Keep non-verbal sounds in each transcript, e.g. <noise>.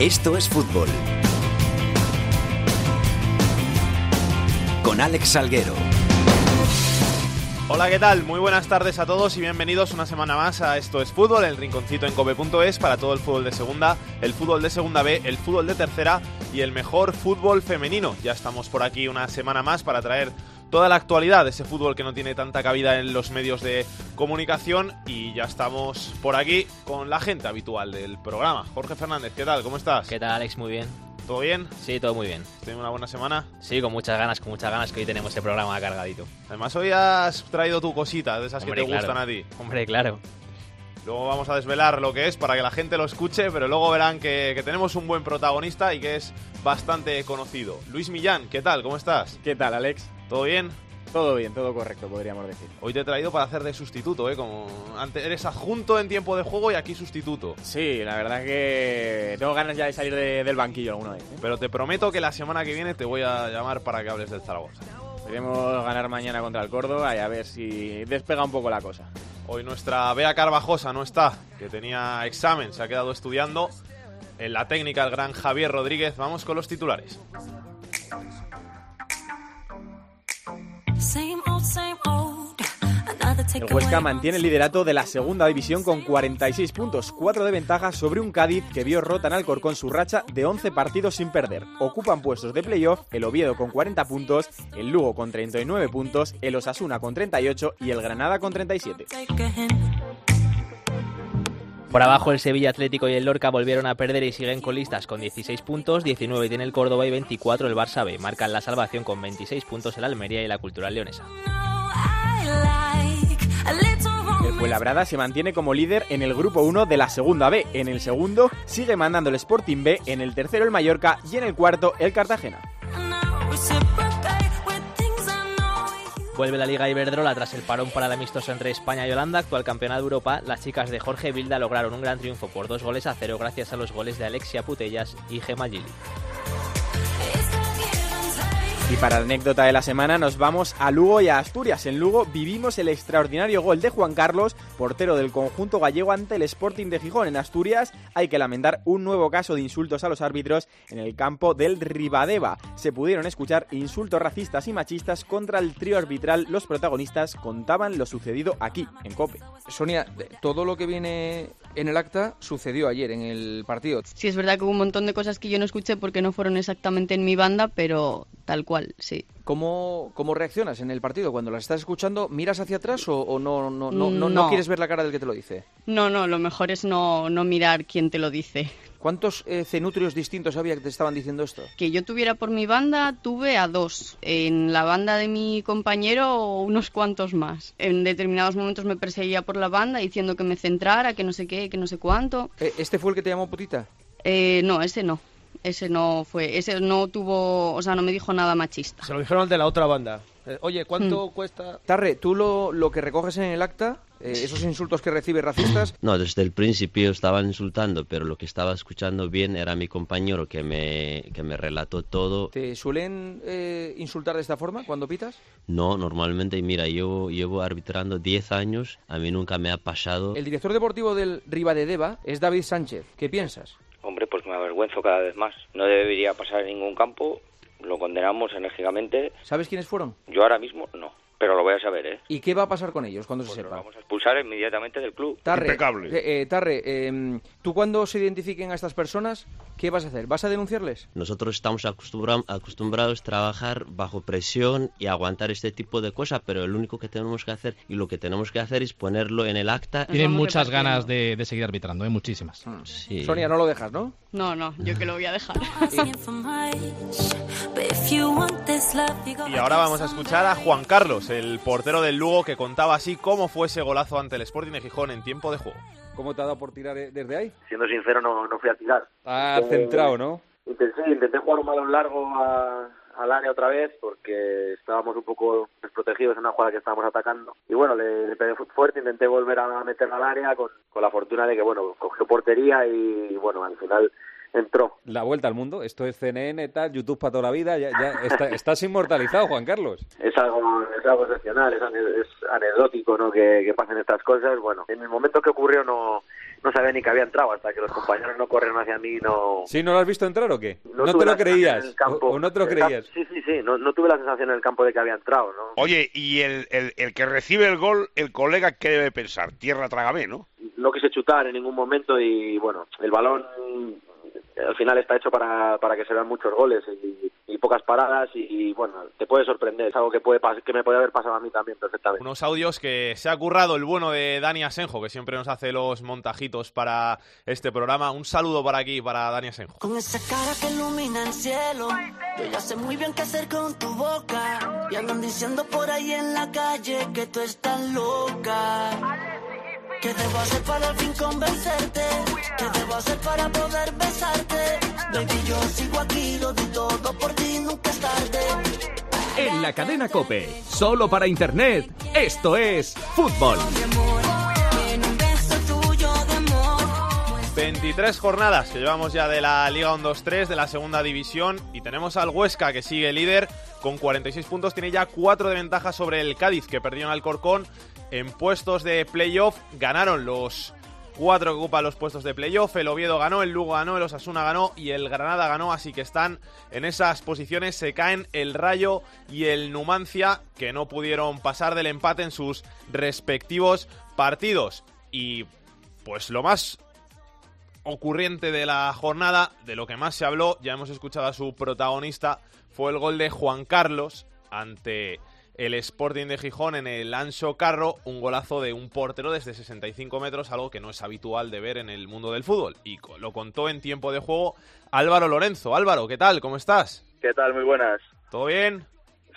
Esto es fútbol. Con Alex Salguero. Hola, ¿qué tal? Muy buenas tardes a todos y bienvenidos una semana más a Esto es Fútbol, el rinconcito en cope.es para todo el fútbol de segunda, el fútbol de segunda B, el fútbol de tercera y el mejor fútbol femenino. Ya estamos por aquí una semana más para traer toda la actualidad de ese fútbol que no tiene tanta cabida en los medios de comunicación y ya estamos por aquí con la gente habitual del programa. Jorge Fernández, ¿qué tal? ¿Cómo estás? ¿Qué tal, Alex? Muy bien. ¿Todo bien? Sí, todo muy bien. ¿Tenido una buena semana? Sí, con muchas ganas, con muchas ganas que hoy tenemos el programa cargadito. Además, hoy has traído tu cosita, de esas Hombre, que te claro. gustan a ti. Hombre, claro. Luego vamos a desvelar lo que es para que la gente lo escuche, pero luego verán que, que tenemos un buen protagonista y que es bastante conocido. Luis Millán, ¿qué tal? ¿Cómo estás? ¿Qué tal, Alex? ¿Todo bien? Todo bien, todo correcto, podríamos decir. Hoy te he traído para hacer de sustituto, ¿eh? Como antes eres adjunto en tiempo de juego y aquí sustituto. Sí, la verdad que tengo ganas ya de salir de- del banquillo alguna vez. ¿eh? Pero te prometo que la semana que viene te voy a llamar para que hables del Zaragoza. Queremos ganar mañana contra el Córdoba y a ver si despega un poco la cosa. Hoy nuestra Bea Carvajosa no está, que tenía examen, se ha quedado estudiando. En la técnica el gran Javier Rodríguez. Vamos con los titulares. El. Huesca mantiene el liderato de la segunda división con 46 puntos, 4 de ventaja sobre un Cádiz que vio rota en Alcorcón su racha de 11 partidos sin perder. Ocupan puestos de playoff el Oviedo con 40 puntos, el Lugo con 39 puntos, el Osasuna con 38 y el Granada con 37. Por abajo el Sevilla Atlético y el Lorca volvieron a perder y siguen colistas con 16 puntos, 19 tiene el Córdoba y 24 el Barça B. Marcan la salvación con 26 puntos el Almería y la Cultural Leonesa. El. Fuenlabrada se mantiene como líder en el grupo 1 de la segunda B. En el segundo sigue mandando el Sporting B, en el tercero el Mallorca y en el cuarto el Cartagena. Vuelve la Liga Iberdrola tras el parón para el amistoso entre España y Holanda, actual campeona de Europa. Las chicas de Jorge Vilda lograron un gran triunfo por dos goles a cero gracias a los goles de Alexia Putellas y Gemma Gili. Y para la anécdota de la semana nos vamos a Lugo y a Asturias. En Lugo vivimos el extraordinario gol de Juan Carlos, portero del conjunto gallego ante el Sporting de Gijón. En Asturias hay que lamentar un nuevo caso de insultos a los árbitros en el campo del Ribadeva. Se pudieron escuchar insultos racistas y machistas contra el trío arbitral. Los protagonistas contaban lo sucedido aquí, en Cope. Sonia, todo lo que viene en el acta sucedió ayer en el partido. Sí, es verdad que hubo un montón de cosas que yo no escuché porque no fueron exactamente en mi banda, pero tal cual, sí. ¿Cómo, cómo reaccionas en el partido? Cuando las estás escuchando, ¿miras hacia atrás o, o no, no, no, no, no No. quieres ver la cara del que te lo dice? No, no, lo mejor es no, no mirar quién te lo dice. ¿Cuántos eh, cenutrios distintos había que te estaban diciendo esto? Que yo tuviera por mi banda, tuve a dos. En la banda de mi compañero, unos cuantos más. En determinados momentos me perseguía por la banda diciendo que me centrara, que no sé qué, que no sé cuánto. Eh, ¿Este fue el que te llamó putita? Eh, no, ese no. Ese no fue. Ese no tuvo. O sea, no me dijo nada machista. Se lo dijeron al de la otra banda. Eh, Oye, ¿cuánto cuesta? Tarre, tú lo, lo que recoges en el acta, eh, esos insultos que recibes racistas, No, desde el principio estaban insultando, pero lo que estaba escuchando bien era mi compañero que me, que me relató todo. ¿te suelen eh, insultar de esta forma cuando pitas? No, normalmente, mira, yo llevo arbitrando 10 años, a mí nunca me ha pasado. El director deportivo del Ribadedeva es David Sánchez. ¿Qué piensas? Avergüenzo cada vez más. No debería pasar en ningún campo, lo condenamos enérgicamente. ¿Sabes quiénes fueron? Yo ahora mismo no, pero lo voy a saber, ¿eh? ¿Y qué va a pasar con ellos cuando se Pues los sepa? vamos a expulsar inmediatamente del club. Tarre, Impecable. eh, eh, Tarre, eh, tú cuando se identifiquen a estas personas, ¿qué vas a hacer? ¿Vas a denunciarles? Nosotros estamos acostumbra- acostumbrados a trabajar bajo presión y aguantar este tipo de cosas, pero lo único que tenemos que hacer y lo que tenemos que hacer es ponerlo en el acta. Tienen muchas ganas de, de seguir arbitrando, ¿eh? muchísimas. Sí. Sonia, no lo dejas, ¿no? No, no, yo que lo voy a dejar. Y ahora vamos a escuchar a. Juan Carlos, el portero del Lugo, que contaba así cómo fue ese golazo ante el Sporting de Gijón en tiempo de juego. ¿Cómo te ha dado por tirar eh, desde ahí? Siendo sincero, no, no fui a tirar. Ah, Eh, centrado, ¿no? Intenté, intenté jugar un balón largo a- al área otra vez porque estábamos un poco desprotegidos en una jugada que estábamos atacando. Y bueno, le, le pegué fu- fuerte, intenté volver a meterla al área con, con la fortuna de que, bueno, cogió portería y, bueno, al final entró. La vuelta al mundo, esto es CNN, tal, YouTube para toda la vida, ya, ya está- estás inmortalizado, Juan Carlos. Es algo, es algo excepcional, es, ane- es anecdótico ¿no? que, que pasen estas cosas. Bueno, en el momento que ocurrió no, no sabía ni que había entrado hasta que los compañeros no corrieron hacia mí y no... ¿Sí? ¿No lo has visto entrar o qué? ¿No, te lo creías? en el campo- ¿O, o no te lo el creías? Sí, sí, sí, no, no tuve la sensación en el campo de que había entrado, ¿no? Oye, y el, el, el que recibe el gol, el colega, ¿qué debe pensar? Tierra trágame, ¿no? no quise chutar en ningún momento y bueno, el balón eh, al final está hecho para, para que se vean muchos goles y, y pocas paradas y, y, bueno, te puede sorprender, es algo que puede que me puede haber pasado a mí también perfectamente. Unos audios que se ha currado el bueno de Dani Asenjo, que siempre nos hace los montajitos para este programa. Un saludo para aquí, para Dani Asenjo. Con esa cara que ilumina el cielo, yo ya sé muy bien qué hacer con tu boca. Y andan diciendo por ahí en la calle que tú estás loca. ¿Qué debo hacer para al fin convencerte? ¿Qué debo hacer para poder besarte? Baby, yo sigo aquí, lo di todo por ti, nunca es tarde. En la cadena Cope, solo para Internet, esto es fútbol. En un beso tuyo de amor. 23 jornadas que llevamos ya de la Liga 1-2-3 de la segunda división y tenemos al Huesca que sigue líder con 46 puntos, tiene ya 4 de ventaja sobre el Cádiz que perdió en Alcorcón en puestos de playoff, ganaron los 4 que ocupan los puestos de playoff, el Oviedo ganó, el Lugo ganó, el Osasuna ganó y el Granada ganó, así que están en esas posiciones, se caen el Rayo y el Numancia que no pudieron pasar del empate en sus respectivos partidos. Y pues lo más ocurriente de la jornada, de lo que más se habló, ya hemos escuchado a su protagonista, fue el gol de Juan Carlos ante el Sporting de Gijón en el Ancho Carro, un golazo de un portero desde 65 metros, algo que no es habitual de ver en el mundo del fútbol. Y lo contó en tiempo de juego Álvaro Lorenzo. Álvaro, ¿qué tal? ¿Cómo estás? ¿Qué tal? Muy buenas. ¿Todo bien?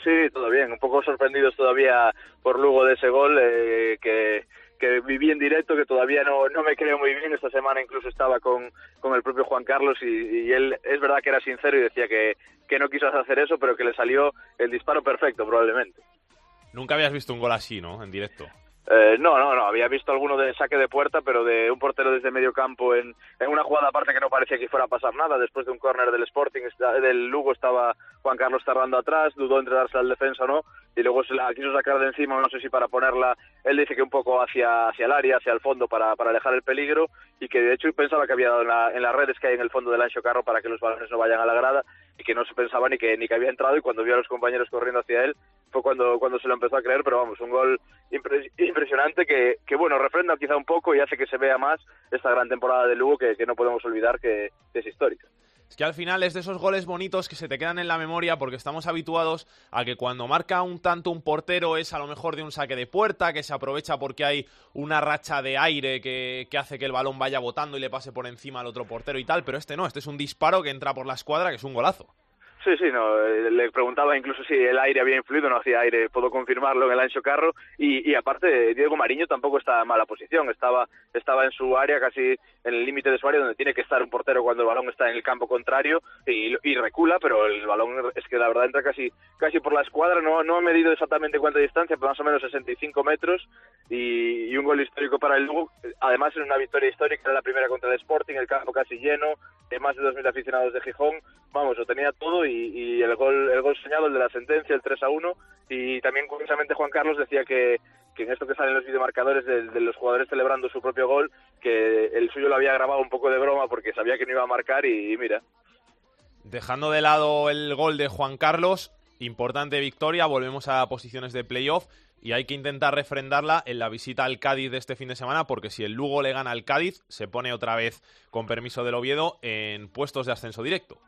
Sí, todo bien. Un poco sorprendidos todavía por Lugo de ese gol eh, que, que viví en directo, que todavía no, no me creo muy bien. Esta semana incluso estaba con, con el propio Juan Carlos y, y él es verdad que era sincero y decía que, que no quiso hacer eso, pero que le salió el disparo perfecto probablemente. Nunca habías visto un gol así, ¿no? En directo. Eh, no, no, no. Había visto alguno de saque de puerta, pero de un portero desde medio campo en, en una jugada aparte que no parecía que fuera a pasar nada. Después de un córner del Sporting, del Lugo estaba Juan Carlos tardando atrás, dudó entre darse al defensa o no, y luego se la quiso sacar de encima, no sé si para ponerla, él dice que un poco hacia, hacia el área, hacia el fondo, para, para alejar el peligro, y que de hecho pensaba que había dado en, la- en las redes que hay en el fondo del ancho carro para que los balones no vayan a la grada, y que no se pensaba ni que, ni que había entrado, y cuando vio a los compañeros corriendo hacia él, fue cuando, cuando se lo empezó a creer, pero vamos, un gol impre- impresionante que, que, bueno, refrenda quizá un poco y hace que se vea más esta gran temporada de Lugo que, que no podemos olvidar que es histórica. Es que al final es de esos goles bonitos que se te quedan en la memoria porque estamos habituados a que cuando marca un tanto un portero es a lo mejor de un saque de puerta, que se aprovecha porque hay una racha de aire que, que hace que el balón vaya botando y le pase por encima al otro portero y tal, pero este no, este es un disparo que entra por la escuadra que es un golazo. Sí, sí, no. eh, Le preguntaba incluso si el aire había influido, no hacía aire, puedo confirmarlo en el ancho carro. Y, y aparte, Diego Mariño tampoco está en mala posición, estaba, estaba en su área, casi en el límite de su área, donde tiene que estar un portero cuando el balón está en el campo contrario y, y recula, pero el balón es que la verdad entra casi, casi por la escuadra. No, no he medido exactamente cuánta distancia, pero más o menos 65 metros y, y un gol histórico para el Lugo. Además, en una victoria histórica, era la primera contra el Sporting, el campo casi lleno, de más de 2.000 aficionados de Gijón. Vamos, lo tenía todo y, y el gol el gol soñado, el de la sentencia, el 3 a 1. Y también, curiosamente, Juan Carlos decía que, que en esto que salen los videomarcadores de, de los jugadores celebrando su propio gol, que el suyo lo había grabado un poco de broma porque sabía que no iba a marcar y, y mira. Dejando de lado el gol de Juan Carlos, importante victoria, volvemos a posiciones de playoff y hay que intentar refrendarla en la visita al Cádiz de este fin de semana porque si el Lugo le gana al Cádiz se pone otra vez con permiso del Oviedo en puestos de ascenso directo.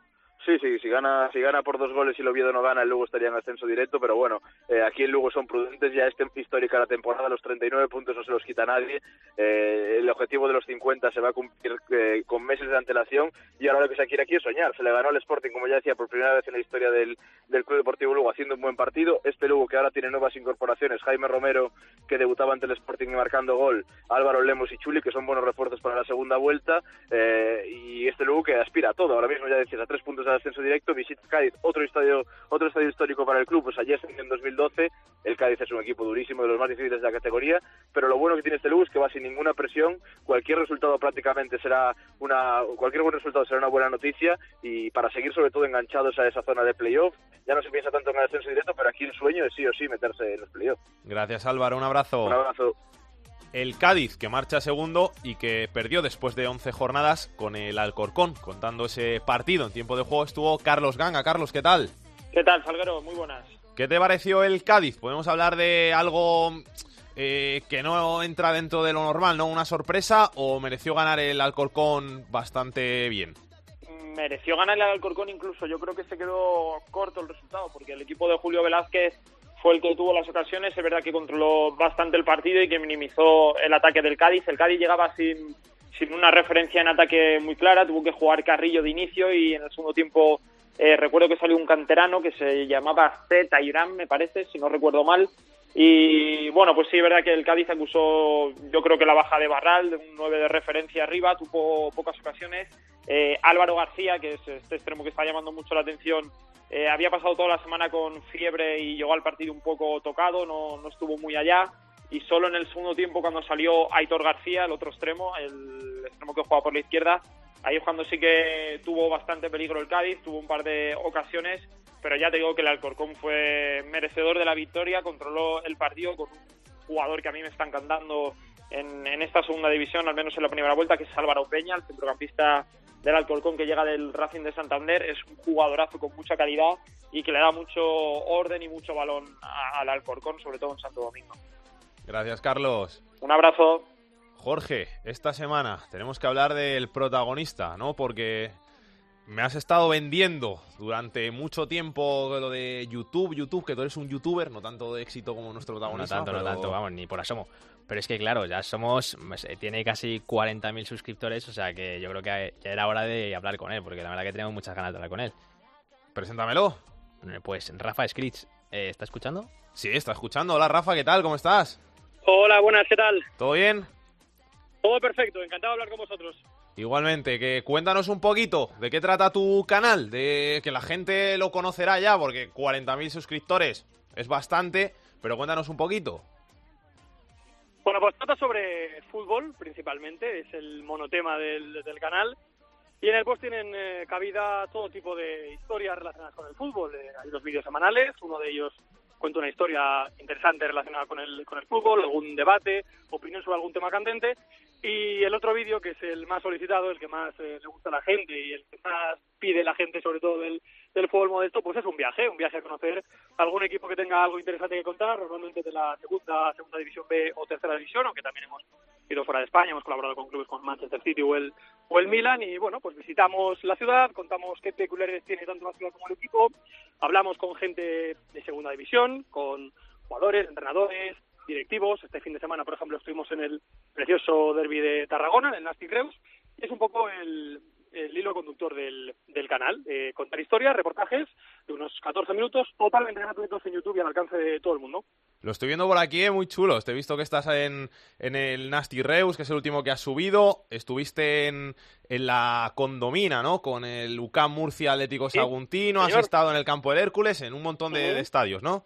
Sí, sí, si gana, si gana por dos goles y el Oviedo no gana, el Lugo estaría en ascenso directo, pero bueno, eh, aquí el Lugo son prudentes, ya es histórica la temporada, los 39 puntos no se los quita nadie, eh, el objetivo de los 50 se va a cumplir eh, con meses de antelación y ahora lo que se quiere aquí es soñar, se le ganó al Sporting, como ya decía, por primera vez en la historia del, del Club Deportivo Lugo haciendo un buen partido, este Lugo que ahora tiene nuevas incorporaciones, Jaime Romero que debutaba ante el Sporting y marcando gol, Álvaro Lemos y Chuli que son buenos refuerzos para la segunda vuelta eh, y este Lugo que aspira a todo, ahora mismo ya decías a tres puntos de ascenso directo, visita Cádiz, otro estadio, otro estadio histórico para el club, pues ayer en 2012, el Cádiz es un equipo durísimo, de los más difíciles de la categoría, pero lo bueno que tiene este Lugo es que va sin ninguna presión, cualquier resultado prácticamente será una, cualquier buen resultado será una buena noticia y para seguir sobre todo enganchados a esa zona de playoff, ya no se piensa tanto en el ascenso directo, pero aquí el sueño es sí o sí meterse en los playoffs. Gracias Álvaro, un abrazo. Un abrazo. El Cádiz, que marcha segundo y que perdió después de 11 jornadas con el Alcorcón. Contando ese partido en tiempo de juego estuvo Carlos Ganga. Carlos, ¿qué tal? ¿Qué tal, Salguero? Muy buenas. ¿Qué te pareció el Cádiz? Podemos hablar de algo eh, que no entra dentro de lo normal, ¿no? ¿Una sorpresa o mereció ganar el Alcorcón bastante bien? Mereció ganar el Alcorcón incluso. Yo creo que se quedó corto el resultado porque el equipo de Julio Velázquez fue el que tuvo las ocasiones. Es verdad que controló bastante el partido y que minimizó el ataque del Cádiz. El Cádiz llegaba sin, sin una referencia en ataque muy clara. Tuvo que jugar Carrillo de inicio y en el segundo tiempo eh, recuerdo que salió un canterano que se llamaba Z Irán, me parece, si no recuerdo mal. Y bueno, pues sí, es verdad que el Cádiz acusó, yo creo que la baja de Barral, un 9 de referencia arriba, tuvo pocas ocasiones. Eh, Álvaro García, que es este extremo que está llamando mucho la atención, eh, había pasado toda la semana con fiebre y llegó al partido un poco tocado, no, no estuvo muy allá. Y solo en el segundo tiempo, cuando salió Aitor García, el otro extremo, el extremo que juega por la izquierda, ahí es cuando sí que tuvo bastante peligro el Cádiz, tuvo un par de ocasiones pero ya te digo que el Alcorcón fue merecedor de la victoria, controló el partido con un jugador que a mí me está encantando en, esta segunda división, al menos en la primera vuelta, que es Álvaro Peña, el centrocampista del Alcorcón que llega del Racing de Santander, es un jugadorazo con mucha calidad y que le da mucho orden y mucho balón al Alcorcón, sobre todo en Santo Domingo. Gracias, Carlos. Un abrazo. Jorge, esta semana tenemos que hablar del protagonista, ¿no? Porque me has estado vendiendo durante mucho tiempo lo de YouTube, YouTube, que tú eres un youtuber, no tanto de éxito como nuestro protagonista. No tanto, no tanto, vamos, ni por asomo. Pero es que claro, ya somos, tiene casi 40.000 suscriptores, o sea que yo creo que ya era hora de hablar con él, porque la verdad que tenemos muchas ganas de hablar con él. Preséntamelo. Eh, pues Rafa Scritch, eh, ¿está escuchando? Sí, está escuchando. Hola Rafa, ¿qué tal? ¿Cómo estás? Hola, buenas, ¿qué tal? ¿Todo bien? Todo perfecto, encantado de hablar con vosotros. Igualmente, que cuéntanos un poquito de qué trata tu canal, de que la gente lo conocerá ya, porque 40.000 suscriptores es bastante, pero cuéntanos un poquito. Bueno, pues trata sobre fútbol principalmente, es el monotema del, canal. Y en el post tienen eh, cabida todo tipo de historias relacionadas con el fútbol. Eh, hay dos vídeos semanales, uno de ellos cuenta una historia interesante relacionada con el, con el fútbol, algún debate, opinión sobre algún tema candente. Y el otro vídeo, que es el más solicitado, el que más eh, le gusta a la gente y el que más pide la gente, sobre todo del, del fútbol modesto, pues es un viaje, un viaje a conocer algún equipo que tenga algo interesante que contar, normalmente de la segunda, segunda división B o tercera división, aunque también hemos ido fuera de España, hemos colaborado con clubes como Manchester City o el, o el Milan, y bueno, pues visitamos la ciudad, contamos qué peculiaridades tiene tanto la ciudad como el equipo, hablamos con gente de segunda división, con jugadores, entrenadores, directivos. Este fin de semana, por ejemplo, estuvimos en el precioso derby de Tarragona, en el Nasty Creus, y es un poco el, hilo conductor del, del canal. Eh, contar historias, reportajes de unos 14 minutos, totalmente gratuitos en YouTube y al alcance de todo el mundo. Lo estoy viendo por aquí, eh, muy chulo. Te he visto que estás en, en el Nasty Reus, que es el último que has subido. Estuviste en, en la Condomina, ¿no? Con el UCAM Murcia Atlético Saguntino. Has estado en el Campo del Hércules, en un montón de estadios, ¿no?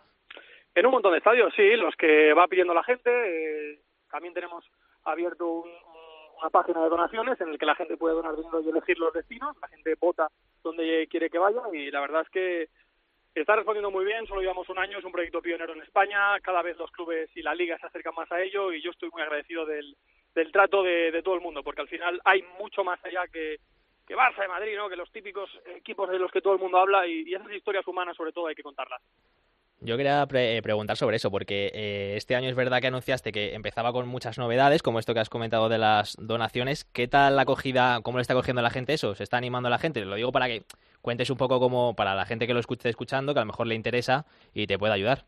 En un montón de estadios, sí, los que va pidiendo la gente. Eh, también tenemos abierto una página de donaciones en el que la gente puede donar dinero y elegir los destinos. La gente vota donde quiere que vaya y la verdad es que está respondiendo muy bien. Solo llevamos un año, es un proyecto pionero en España. Cada vez los clubes y la liga se acercan más a ello y yo estoy muy agradecido del, trato de, todo el mundo porque al final hay mucho más allá que, Barça de Madrid, ¿no? que los típicos equipos de los que todo el mundo habla y esas historias humanas sobre todo hay que contarlas. Yo quería eh, preguntar sobre eso, porque eh, este año es verdad que anunciaste que empezaba con muchas novedades, como esto que has comentado de las donaciones. ¿Qué tal la acogida, cómo le está cogiendo la gente eso? ¿Se está animando la gente? Lo digo para que cuentes un poco como para la gente que lo esté escuchando, que a lo mejor le interesa y te pueda ayudar.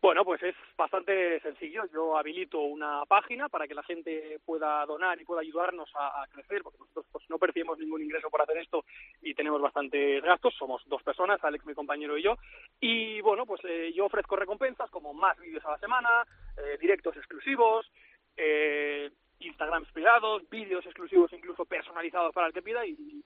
Bueno, pues es bastante sencillo. Yo habilito una página para que la gente pueda donar y pueda ayudarnos a, crecer, porque nosotros pues, no percibimos ningún ingreso por hacer esto y tenemos bastantes gastos. Somos dos personas, Alex, mi compañero y yo. Y bueno, pues eh, yo ofrezco recompensas como más vídeos a la semana, eh, directos exclusivos, eh, Instagrams privados, vídeos exclusivos incluso personalizados para el que pida y,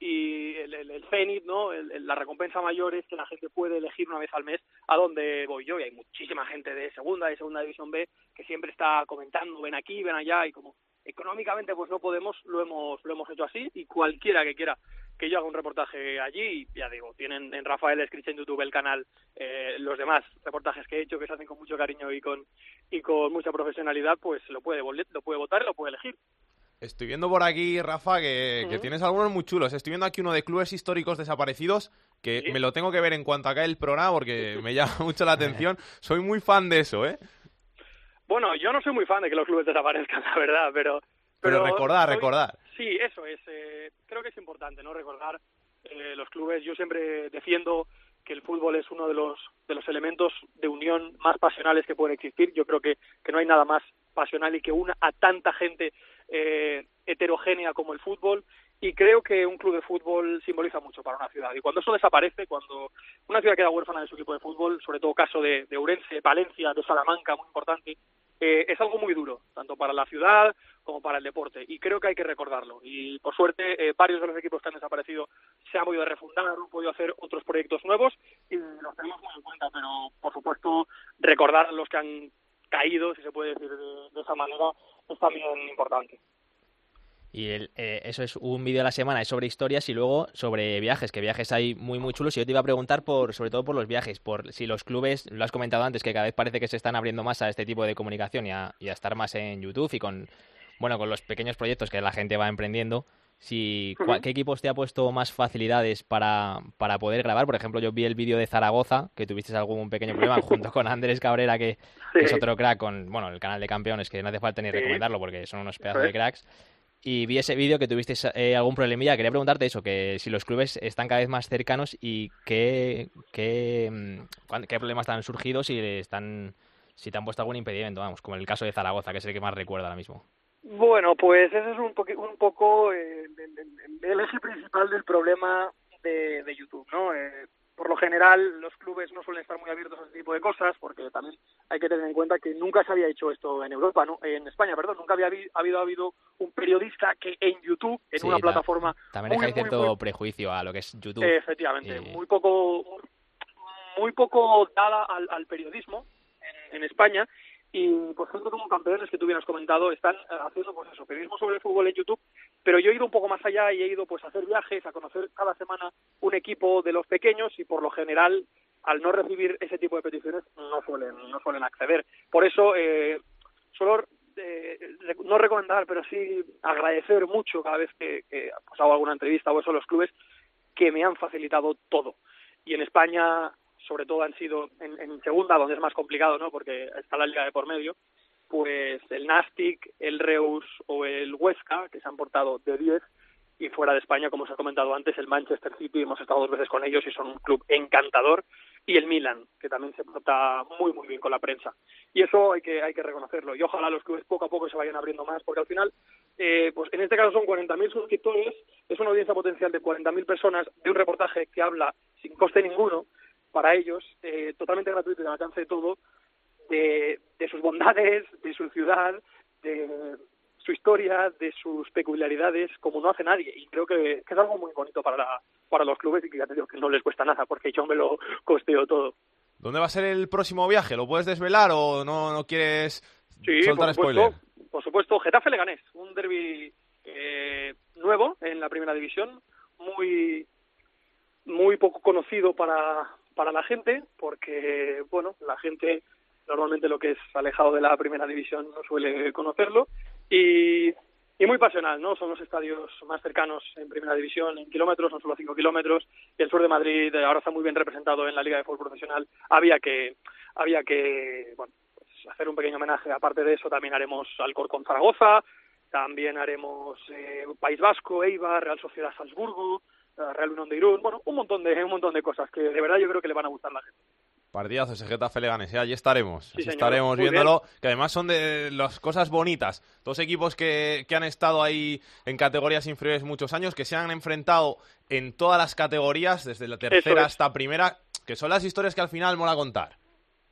y el, el, el ¿no? la recompensa mayor es que la gente puede elegir una vez al mes a dónde voy yo y hay muchísima gente de segunda y segunda división B que siempre está comentando ven aquí, ven allá y como económicamente pues no podemos, lo hemos, lo hemos hecho así y cualquiera que quiera que yo haga un reportaje allí. Ya digo, tienen en Rafael Escricha en YouTube el canal eh, los demás reportajes que he hecho que se hacen con mucho cariño y con y con mucha profesionalidad, pues lo puede lo puede votar. Estoy viendo por aquí, Rafa, que, tienes algunos muy chulos. Estoy viendo aquí uno de clubes históricos desaparecidos, que me lo tengo que ver en cuanto acabe el programa porque me llama <laughs> mucho la atención. Soy muy fan de eso, ¿eh? Bueno, yo no soy muy fan de que los clubes desaparezcan, <laughs> la verdad, pero... Pero, recordar, recordar. Sí, eso es. Eh, creo que es importante, ¿no? Recordar eh, los clubes. Yo siempre defiendo que el fútbol es uno de los, de los elementos de unión más pasionales que pueden existir. Yo creo que, que no hay nada más pasional y que una a tanta gente eh, heterogénea como el fútbol y creo que un club de fútbol simboliza mucho para una ciudad y cuando eso desaparece, cuando una ciudad queda huérfana de su equipo de fútbol, sobre todo caso de, de Urense, Valencia, de Salamanca, muy importante, eh, es algo muy duro, tanto para la ciudad como para el deporte, y creo que hay que recordarlo. Y por suerte, eh, varios de los equipos que han desaparecido se han podido refundar, han podido hacer otros proyectos nuevos, y los tenemos muy en cuenta, pero por supuesto, recordar a los que han caído, si se puede decir de esa manera, es también importante. Y el, eh, eso es un vídeo a la semana, es sobre historias y luego sobre viajes, que viajes hay muy muy chulos. Y yo te iba a preguntar por, sobre todo por los viajes, por si los clubes, lo has comentado antes, que cada vez parece que se están abriendo más a este tipo de comunicación y a, y a estar más en YouTube y con, bueno, con los pequeños proyectos que la gente va emprendiendo. Si, ¿Qué equipos te ha puesto más facilidades para, para poder grabar? Por ejemplo, yo vi el vídeo de Zaragoza, que tuviste algún pequeño problema <laughs> junto con Andrés Cabrera, que, es otro crack con bueno, el canal de campeones, que no hace falta ni recomendarlo porque son unos pedazos de cracks. Y vi ese vídeo que tuviste eh, algún problemilla. Quería preguntarte eso, que si los clubes están cada vez más cercanos y qué, qué, mm, qué problemas están surgidos si, están, si te han puesto algún impedimento, vamos, como el caso de Zaragoza, que es el que más recuerda ahora mismo. Bueno, pues ese es un, un poco eh, el, eje principal del problema de, de YouTube, ¿no? Eh, por lo general los clubes no suelen estar muy abiertos a este tipo de cosas porque también hay que tener en cuenta que nunca se había hecho esto en Europa, ¿no? en España, perdón, nunca había habido, habido un periodista que en YouTube, en una plataforma también hay cierto prejuicio a lo que es YouTube. Efectivamente, muy poco muy poco dada al, al periodismo en, en España y por ejemplo como campeones que tú hubieras comentado están eh, haciendo pues eso periodismo sobre el fútbol en YouTube pero yo he ido un poco más allá y he ido pues a hacer viajes a conocer cada semana un equipo de los pequeños y por lo general al no recibir ese tipo de peticiones no suelen no suelen acceder. Por eso eh, solo eh, no recomendar pero sí agradecer mucho cada vez que, que pues, hago alguna entrevista o eso a los clubes que me han facilitado todo. Y en España sobre todo han sido en, segunda, donde es más complicado, ¿no? Porque está la liga de por medio, pues el Nastic, el Reus o el Huesca, que se han portado de 10, y fuera de España, como os he comentado antes, el Manchester City, hemos estado dos veces con ellos y son un club encantador, y el Milan, que también se porta muy, muy bien con la prensa. Y eso hay que, hay que reconocerlo, y ojalá los clubes poco a poco se vayan abriendo más, porque al final, eh, pues en este caso son 40.000 suscriptores, es una audiencia potencial de 40.000 personas de un reportaje que habla sin coste ninguno, para ellos, eh, totalmente gratuito y al alcance de todo, de, sus bondades, de su ciudad, de su historia, de sus peculiaridades, como no hace nadie. Y creo que, es algo muy bonito para, para los clubes y que ya te digo que no les cuesta nada, porque yo me lo costeo todo. ¿Dónde va a ser el próximo viaje? ¿Lo puedes desvelar o no, no quieres sí, soltar por spoiler? Por supuesto, Getafe Leganés, un derby eh, nuevo en la primera división, muy muy poco conocido para, para la gente, porque, bueno, la gente normalmente lo que es alejado de la primera división no suele conocerlo, y, y muy pasional, ¿no? Son los estadios más cercanos en primera división, en kilómetros, no solo cinco kilómetros, y el sur de Madrid ahora está muy bien representado en la Liga de Fútbol Profesional. Había que, había que, bueno, pues hacer un pequeño homenaje. Aparte de eso, también haremos Alcorcón Zaragoza, también haremos eh, País Vasco, Eibar, Real Sociedad Salzburgo, Real Unión de Irún, bueno, un montón de un montón de cosas que de verdad yo creo que le van a gustar a la gente. Partidazo ese Getafe Leganés, ¿eh? allí estaremos, estaremos viéndolo, que además son de las cosas bonitas. Dos equipos que, que han estado ahí en categorías inferiores muchos años, que se han enfrentado en todas las categorías, desde la tercera hasta primera, que son las historias que al final mola contar.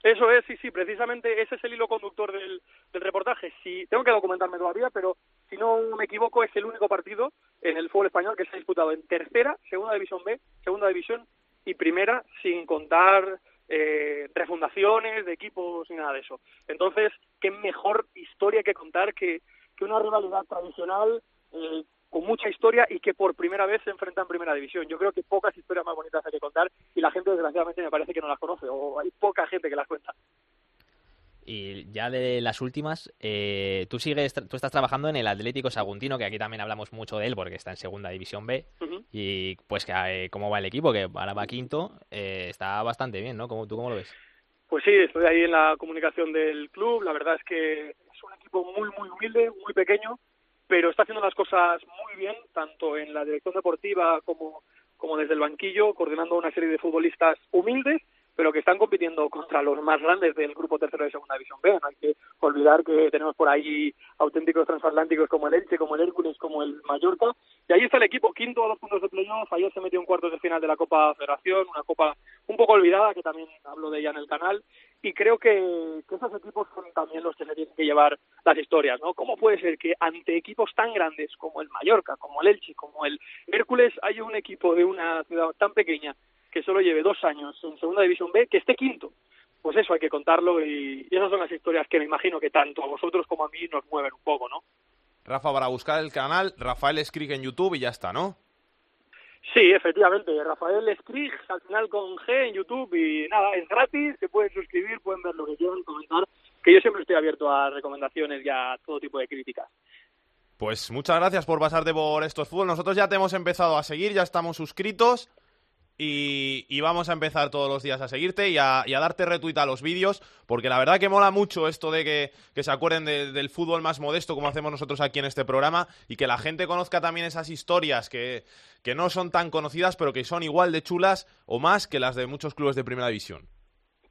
Eso es, sí, sí, precisamente ese es el hilo conductor del, del reportaje. Si, tengo que documentarme todavía, pero si no me equivoco, es el único partido en el fútbol español que se ha disputado en tercera, segunda división B, segunda división y primera, sin contar eh, refundaciones de equipos ni nada de eso. Entonces, qué mejor historia que contar que, que una rivalidad tradicional eh, con mucha historia y que por primera vez se enfrenta en primera división. Yo creo que pocas historias más bonitas hay que contar y la gente desgraciadamente me parece que no las conoce o hay poca gente que las cuenta. Y ya de las últimas, eh, tú sigues, tú estás trabajando en el Atlético Saguntino, que aquí también hablamos mucho de él porque está en Segunda División B. Y pues eh, cómo va el equipo, que ahora va quinto, eh, está bastante bien, ¿no? ¿Cómo, ¿Tú cómo lo ves? Pues sí, estoy ahí en la comunicación del club. La verdad es que es un equipo muy, muy humilde, muy pequeño, pero está haciendo las cosas muy bien, tanto en la dirección deportiva como, como desde el banquillo, coordinando una serie de futbolistas humildes pero que están compitiendo contra los más grandes del grupo tercero de Segunda División B. No hay que olvidar que tenemos por ahí auténticos transatlánticos como el Elche, como el Hércules, como el Mallorca. Y ahí está el equipo, quinto a dos puntos de playoff. Ayer se metió en cuartos de final de la Copa Federación, una copa un poco olvidada, que también hablo de ella en el canal. Y creo que, que esos equipos son también los que se tienen que llevar las historias, ¿no? ¿Cómo puede ser que ante equipos tan grandes como el Mallorca, como el Elche, como el Hércules, haya un equipo de una ciudad tan pequeña que solo lleve dos años en Segunda División B, que esté quinto. Pues eso hay que contarlo y, esas son las historias que me imagino que tanto a vosotros como a mí nos mueven un poco, ¿no? Rafa, para buscar el canal, Rafael Skrig en YouTube y ya está, ¿no? Sí, efectivamente, Rafael Skrig, al final con G en YouTube y nada, es gratis, se pueden suscribir, pueden ver lo que quieran, comentar, que yo siempre estoy abierto a recomendaciones y a todo tipo de críticas. Pues muchas gracias por pasarte por estos fútbol. Nosotros ya te hemos empezado a seguir, ya estamos suscritos. Y, vamos a empezar todos los días a seguirte y a, darte retweet a los vídeos, porque la verdad que mola mucho esto de que, se acuerden del fútbol más modesto, como hacemos nosotros aquí en este programa, y que la gente conozca también esas historias que, que no son tan conocidas, pero que son igual de chulas o más que las de muchos clubes de primera división.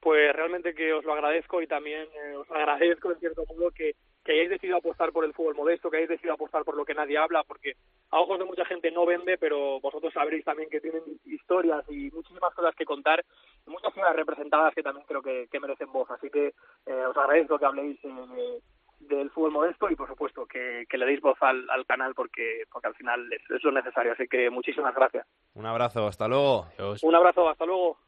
Pues realmente que os lo agradezco y también eh, os agradezco en cierto modo que que hayáis decidido apostar por el fútbol modesto, que hayáis decidido apostar por lo que nadie habla, porque a ojos de mucha gente no vende, pero vosotros sabréis también que tienen historias y muchísimas cosas que contar, muchas ciudades representadas que también creo que, merecen voz. Así que eh, os agradezco que habléis eh, del fútbol modesto y por supuesto que, le deis voz al, canal porque, porque al final es, es, lo necesario. Así que muchísimas gracias. Un abrazo, hasta luego. Un abrazo, hasta luego.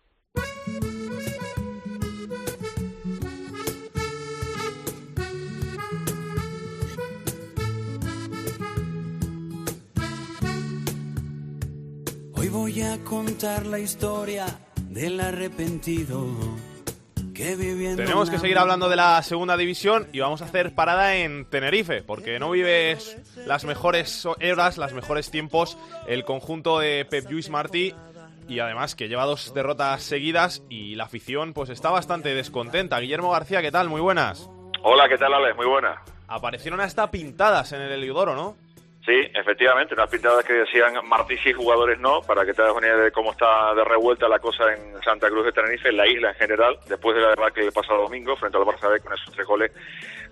Voy a contar la historia del arrepentido. Que viviendo Tenemos que seguir hablando de la segunda división y vamos a hacer parada en Tenerife, porque no vives las mejores horas, las mejores tiempos el conjunto de Pep Lluís Martí y además que lleva dos derrotas seguidas y la afición pues está bastante descontenta. Guillermo García, ¿qué tal? Muy buenas. Hola, ¿qué tal, Alex? Muy buenas. Aparecieron hasta pintadas en el Heliodoro, ¿no? Sí, efectivamente, unas pintadas que decían Martí sí, jugadores no, para que te hagas una idea de cómo está de revuelta la cosa en Santa Cruz de Tenerife, en la isla en general, después de la debacle del pasado domingo frente al Barça B con esos tres goles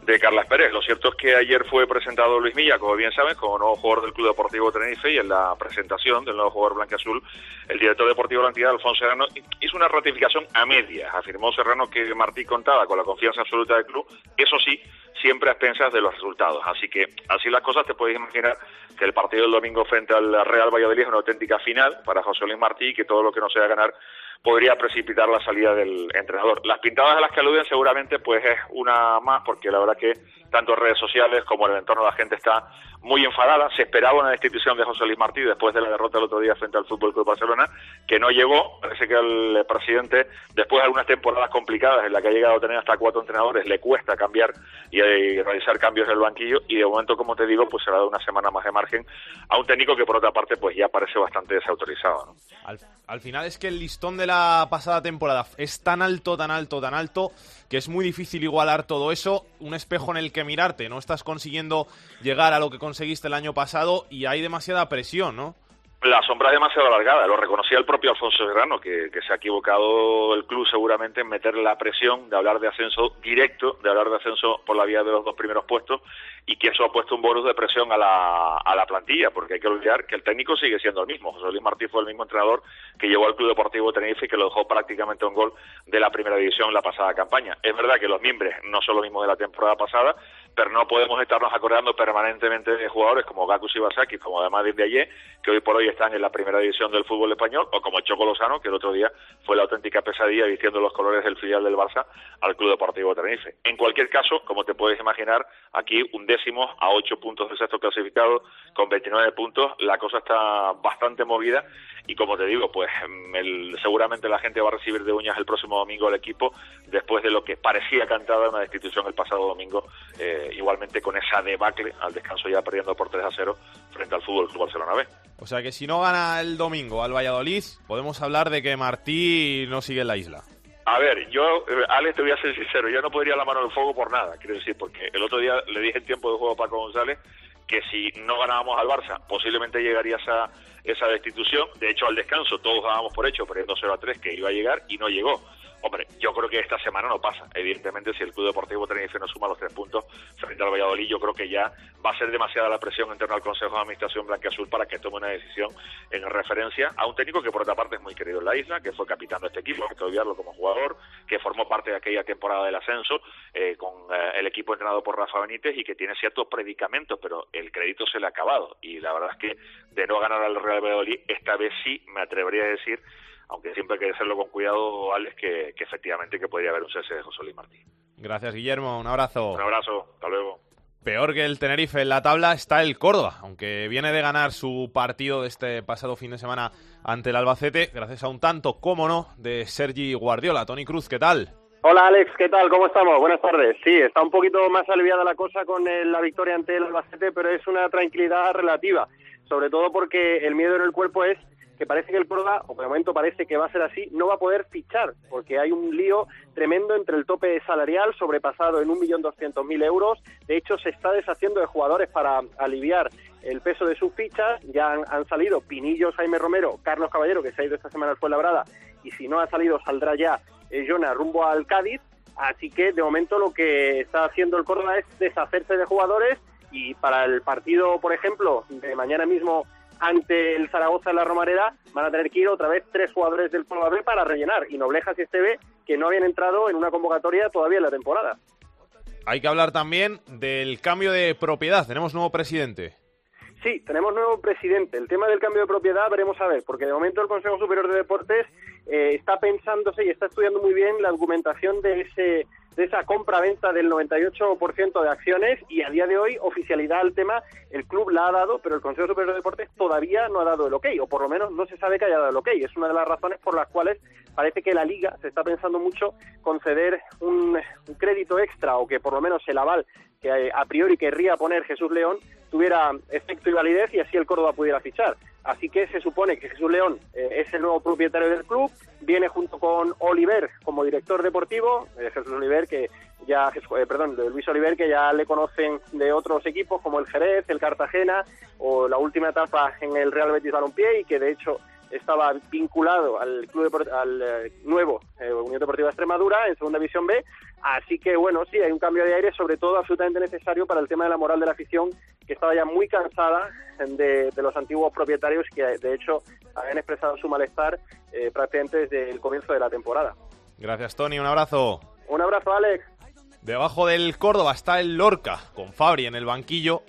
de Carlas Pérez. Lo cierto es que ayer fue presentado Luis Milla, como bien saben, como nuevo jugador del Club Deportivo Tenerife y en la presentación del nuevo jugador blanqueazul, el director deportivo de la entidad, Alfonso Serrano, hizo una ratificación a media. Afirmó Serrano que Martí contaba con la confianza absoluta del club, eso sí, siempre a expensas de los resultados. Así que así las cosas te puedes imaginar que el partido del domingo frente al Real Valladolid es una auténtica final para José Luis Martí y que todo lo que no sea ganar podría precipitar la salida del entrenador. Las pintadas a las que aluden seguramente pues es una más porque la verdad que tanto en redes sociales como en el entorno de la gente está muy enfadada. Se esperaba una destitución de José Luis Martí después de la derrota el otro día frente al Fútbol Club Barcelona, que no llegó. Parece que el presidente, después de algunas temporadas complicadas en las que ha llegado a tener hasta cuatro entrenadores, le cuesta cambiar y, eh, realizar cambios en el banquillo. Y de momento, como te digo, pues se le ha dado una semana más de margen a un técnico que, por otra parte, pues ya parece bastante desautorizado. Al, al final es que el listón de la pasada temporada es tan alto, tan alto, tan alto que es muy difícil igualar todo eso, un espejo en el que mirarte, no estás consiguiendo llegar a lo que conseguiste el año pasado y hay demasiada presión, ¿no? La sombra es demasiado alargada, lo reconocía el propio Alfonso Serrano, que, se ha equivocado el club seguramente en meter la presión de hablar de ascenso directo, de hablar de ascenso por la vía de los dos primeros puestos, y que eso ha puesto un bonus de presión a la, a la plantilla, porque hay que olvidar que el técnico sigue siendo el mismo. José Luis Martí fue el mismo entrenador que llevó al Club Deportivo Tenerife y que lo dejó prácticamente un gol de la primera división la pasada campaña. Es verdad que los miembros no son los mismos de la temporada pasada, pero no podemos estarnos acordando permanentemente de jugadores como Gaku Shibasaki, como además de ayer, que hoy por hoy están en la primera división del fútbol español, o como Choco Lozano, que el otro día fue la auténtica pesadilla vistiendo los colores del filial del Barça al Club Deportivo Tenerife. En cualquier caso, como te puedes imaginar, aquí un décimo a ocho puntos del sexto clasificado, con 29 puntos, la cosa está bastante movida y como te digo, pues el, seguramente la gente va a recibir de uñas el próximo domingo al equipo después de lo que parecía cantada una destitución el pasado domingo, eh, igualmente con esa debacle al descanso ya perdiendo por 3 a 0 frente al Fútbol Club Barcelona B. O sea que si no gana el domingo al Valladolid, podemos hablar de que Martí no sigue en la isla. A ver, yo, eh, Alex, te voy a ser sincero, yo no podría la mano en el fuego por nada, quiero decir, porque el otro día le dije en tiempo de juego a Paco González que si no ganábamos al Barça, posiblemente llegaría esa, esa destitución. De hecho, al descanso todos dábamos por hecho, perdiendo 0 a 3, que iba a llegar y no llegó. Hombre, yo creo que esta semana no pasa. Evidentemente, si el Club Deportivo Tenerife no suma los tres puntos frente al Valladolid, yo creo que ya va a ser demasiada la presión en torno al Consejo de Administración Blanca-Azul para que tome una decisión en referencia a un técnico que, por otra parte, es muy querido en la isla, que fue capitán de este equipo, hay que olvidarlo como jugador, que formó parte de aquella temporada del ascenso eh, con eh, el equipo entrenado por Rafa Benítez y que tiene ciertos predicamentos, pero el crédito se le ha acabado. Y la verdad es que de no ganar al Real Valladolid, esta vez sí me atrevería a decir aunque siempre hay que hacerlo con cuidado, Alex, que, que efectivamente que podría haber un cese de José Luis Martín. Gracias, Guillermo. Un abrazo. Un abrazo. Hasta luego. Peor que el Tenerife en la tabla está el Córdoba, aunque viene de ganar su partido de este pasado fin de semana ante el Albacete, gracias a un tanto, como no, de Sergi Guardiola. Tony Cruz, ¿qué tal? Hola Alex, ¿qué tal? ¿Cómo estamos? Buenas tardes. Sí, está un poquito más aliviada la cosa con el- la victoria ante el Albacete, pero es una tranquilidad relativa, sobre todo porque el miedo en el cuerpo es que parece que el Córdoba, o el momento parece que va a ser así, no va a poder fichar, porque hay un lío tremendo entre el tope salarial sobrepasado en 1.200.000 euros. De hecho, se está deshaciendo de jugadores para aliviar el peso de sus fichas. Ya han, salido Pinillos, Jaime Romero, Carlos Caballero, que se ha ido esta semana al Fuenlabrada, y si no ha salido, saldrá ya eh, Jonah rumbo al Cádiz. Así que, de momento, lo que está haciendo el Córdoba es deshacerse de jugadores y para el partido, por ejemplo, de mañana mismo ante el Zaragoza en la Romareda, van a tener que ir otra vez tres jugadores del Córdoba B para rellenar. Y Noblejas y Esteve, que no habían entrado en una convocatoria todavía en la temporada. Hay que hablar también del cambio de propiedad. Tenemos nuevo presidente. Sí, tenemos nuevo presidente. El tema del cambio de propiedad veremos a ver, porque de momento el Consejo Superior de Deportes eh, está pensándose y está estudiando muy bien la argumentación de ese de esa compra-venta del 98% de acciones y a día de hoy oficialidad al tema el club la ha dado, pero el Consejo Superior de Deportes todavía no ha dado el ok, o por lo menos no se sabe que haya dado el ok. Es una de las razones por las cuales parece que la Liga se está pensando mucho conceder un, un crédito extra o que por lo menos el aval que eh, a priori querría poner Jesús León tuviera efecto y validez y así el Córdoba pudiera fichar. Así que se supone que Jesús León eh, es el nuevo propietario del club, viene junto con Oliver como director deportivo, eh, Jesús Oliver que ya, eh, perdón, Luis Oliver que ya le conocen de otros equipos como el Jerez, el Cartagena o la última etapa en el Real Betis Balompié y que de hecho estaba vinculado al club al nuevo Unión Deportiva Extremadura en Segunda División B. Así que bueno, sí, hay un cambio de aire, sobre todo absolutamente necesario para el tema de la moral de la afición, que estaba ya muy cansada de, de los antiguos propietarios que de hecho habían expresado su malestar eh, prácticamente desde el comienzo de la temporada. Gracias, Tony. Un abrazo. Un abrazo, Alex. Debajo del Córdoba está el Lorca, con Fabri en el banquillo.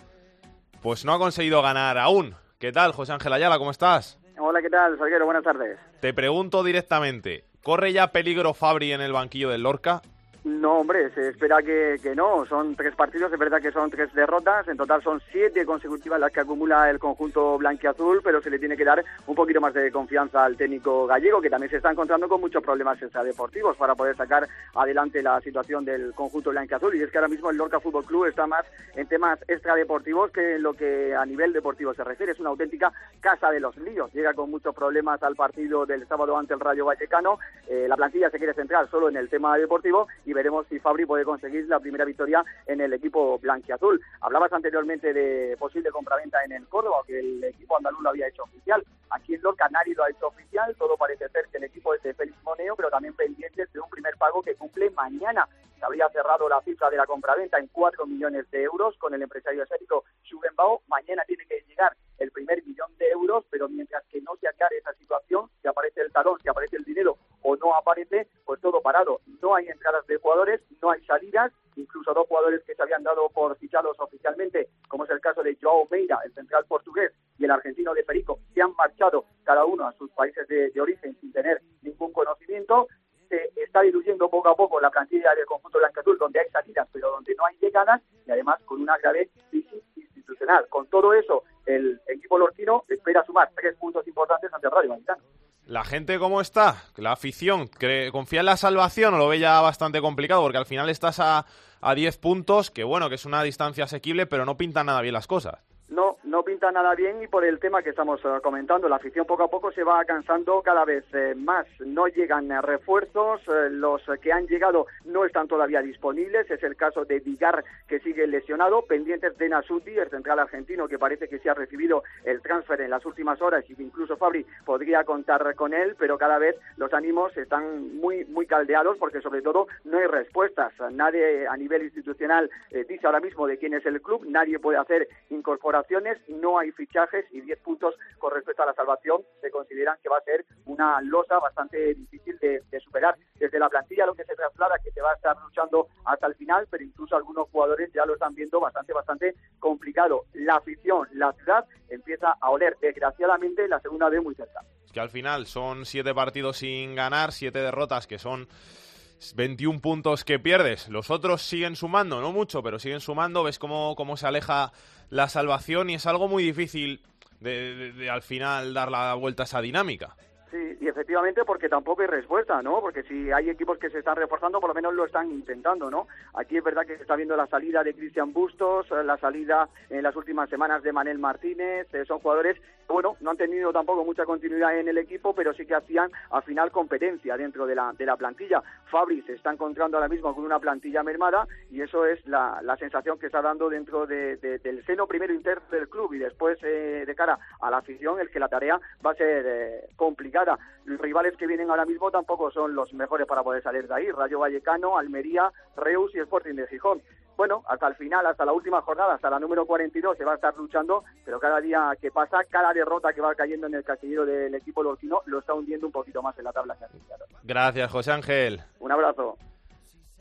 Pues no ha conseguido ganar aún. ¿Qué tal, José Ángel Ayala? ¿Cómo estás? Hola, ¿qué tal, Salguero? Buenas tardes. Te pregunto directamente, ¿corre ya peligro Fabri en el banquillo del Lorca? No, hombre, se espera que, que no. Son tres partidos, es verdad que son tres derrotas. En total son siete consecutivas las que acumula el conjunto blanquiazul, pero se le tiene que dar un poquito más de confianza al técnico gallego, que también se está encontrando con muchos problemas extradeportivos para poder sacar adelante la situación del conjunto blanquiazul. Y es que ahora mismo el Lorca Fútbol Club está más en temas extradeportivos que en lo que a nivel deportivo se refiere. Es una auténtica casa de los líos. Llega con muchos problemas al partido del sábado ante el Rayo Vallecano. Eh, la plantilla se quiere centrar solo en el tema deportivo y veremos si Fabri puede conseguir la primera victoria en el equipo blanquiazul. Hablabas anteriormente de posible compraventa en el Córdoba, que el equipo andaluz lo había hecho oficial. Aquí en Lorca nadie lo ha hecho oficial, todo parece ser que el equipo es de Félix Moneo, pero también pendientes de un primer pago que cumple mañana. Se habría cerrado la cifra de la compraventa en 4 millones de euros con el empresario asiático Shugenbao. Mañana tiene que llegar el primer millón de euros, pero mientras que no se aclare esa situación, si aparece el talón, si aparece el dinero o no aparece, pues todo parado. No hay entradas de jugadores, no hay salidas, incluso dos jugadores que se habían dado por fichados oficialmente, como es el caso de Joao Meira, el central portugués, y el argentino de Perico, se han marchado cada uno a sus países de, origen sin tener ningún conocimiento. Se está diluyendo poco a poco la plantilla del conjunto blanco-azul, donde hay salidas, pero donde no hay llegadas, y además con una grave crisis institucional. Con todo eso, el equipo lorquino espera sumar tres puntos importantes ante el Rayo Vallecano. ¿La gente cómo está? ¿La afición cree- confía en la salvación o lo ve ya bastante complicado? Porque al final estás a, a 10 puntos, que bueno, que es una distancia asequible, pero no pintan nada bien las cosas. No, no pinta nada bien y por el tema que estamos eh, comentando, la afición poco a poco se va cansando cada vez eh, más. No llegan eh, refuerzos, los que han llegado no están todavía disponibles. Es el caso de Vigar que sigue lesionado, pendientes de Nasuti, el central argentino que parece que se ha recibido el transfer en las últimas horas y que incluso Fabri podría contar con él, pero cada vez los ánimos están muy muy caldeados porque sobre todo no hay respuestas. Nadie a nivel institucional dice ahora mismo de quién es el club, nadie puede hacer incorporaciones, no hay fichajes y 10 puntos con respecto a la salvación se consideran que va a ser una losa bastante difícil de, superar. Desde la plantilla lo que se traslada que se va a estar luchando hasta el final, pero incluso algunos jugadores ya lo están viendo bastante, bastante complicado. La afición, la ciudad empieza a oler desgraciadamente la segunda vez muy cerca. Que al final son 7 partidos sin ganar, 7 derrotas, que son 21 puntos que pierdes. Los otros siguen sumando, no mucho, pero siguen sumando. Ves cómo, cómo se aleja la salvación y es algo muy difícil de, de- de al final dar la vuelta a esa dinámica. Sí, y efectivamente porque tampoco hay respuesta, ¿no? Porque si hay equipos que se están reforzando, por lo menos lo están intentando, ¿no? Aquí es verdad que se está viendo la salida de Cristian Bustos, eh, la salida en las últimas semanas de Manel Martínez, eh, son jugadores bueno, no han tenido tampoco mucha continuidad en el equipo, pero sí que hacían al final competencia dentro de la, de la plantilla. Fabri se está encontrando ahora mismo con una plantilla mermada y eso es la, sensación que está dando dentro de- de- del seno primero interno del club y después eh, de cara a la afición el que la tarea va a ser eh, complicada. Los rivales que vienen ahora mismo tampoco son los mejores para poder salir de ahí. Rayo Vallecano, Almería, Reus y Sporting de Gijón. Bueno, hasta el final, hasta la última jornada, hasta la número 42 se va a estar luchando, pero cada día que pasa, cada derrota que va cayendo en el casillero del equipo lorquino lo está hundiendo un poquito más en la tabla. Gracias, José Ángel. Un abrazo.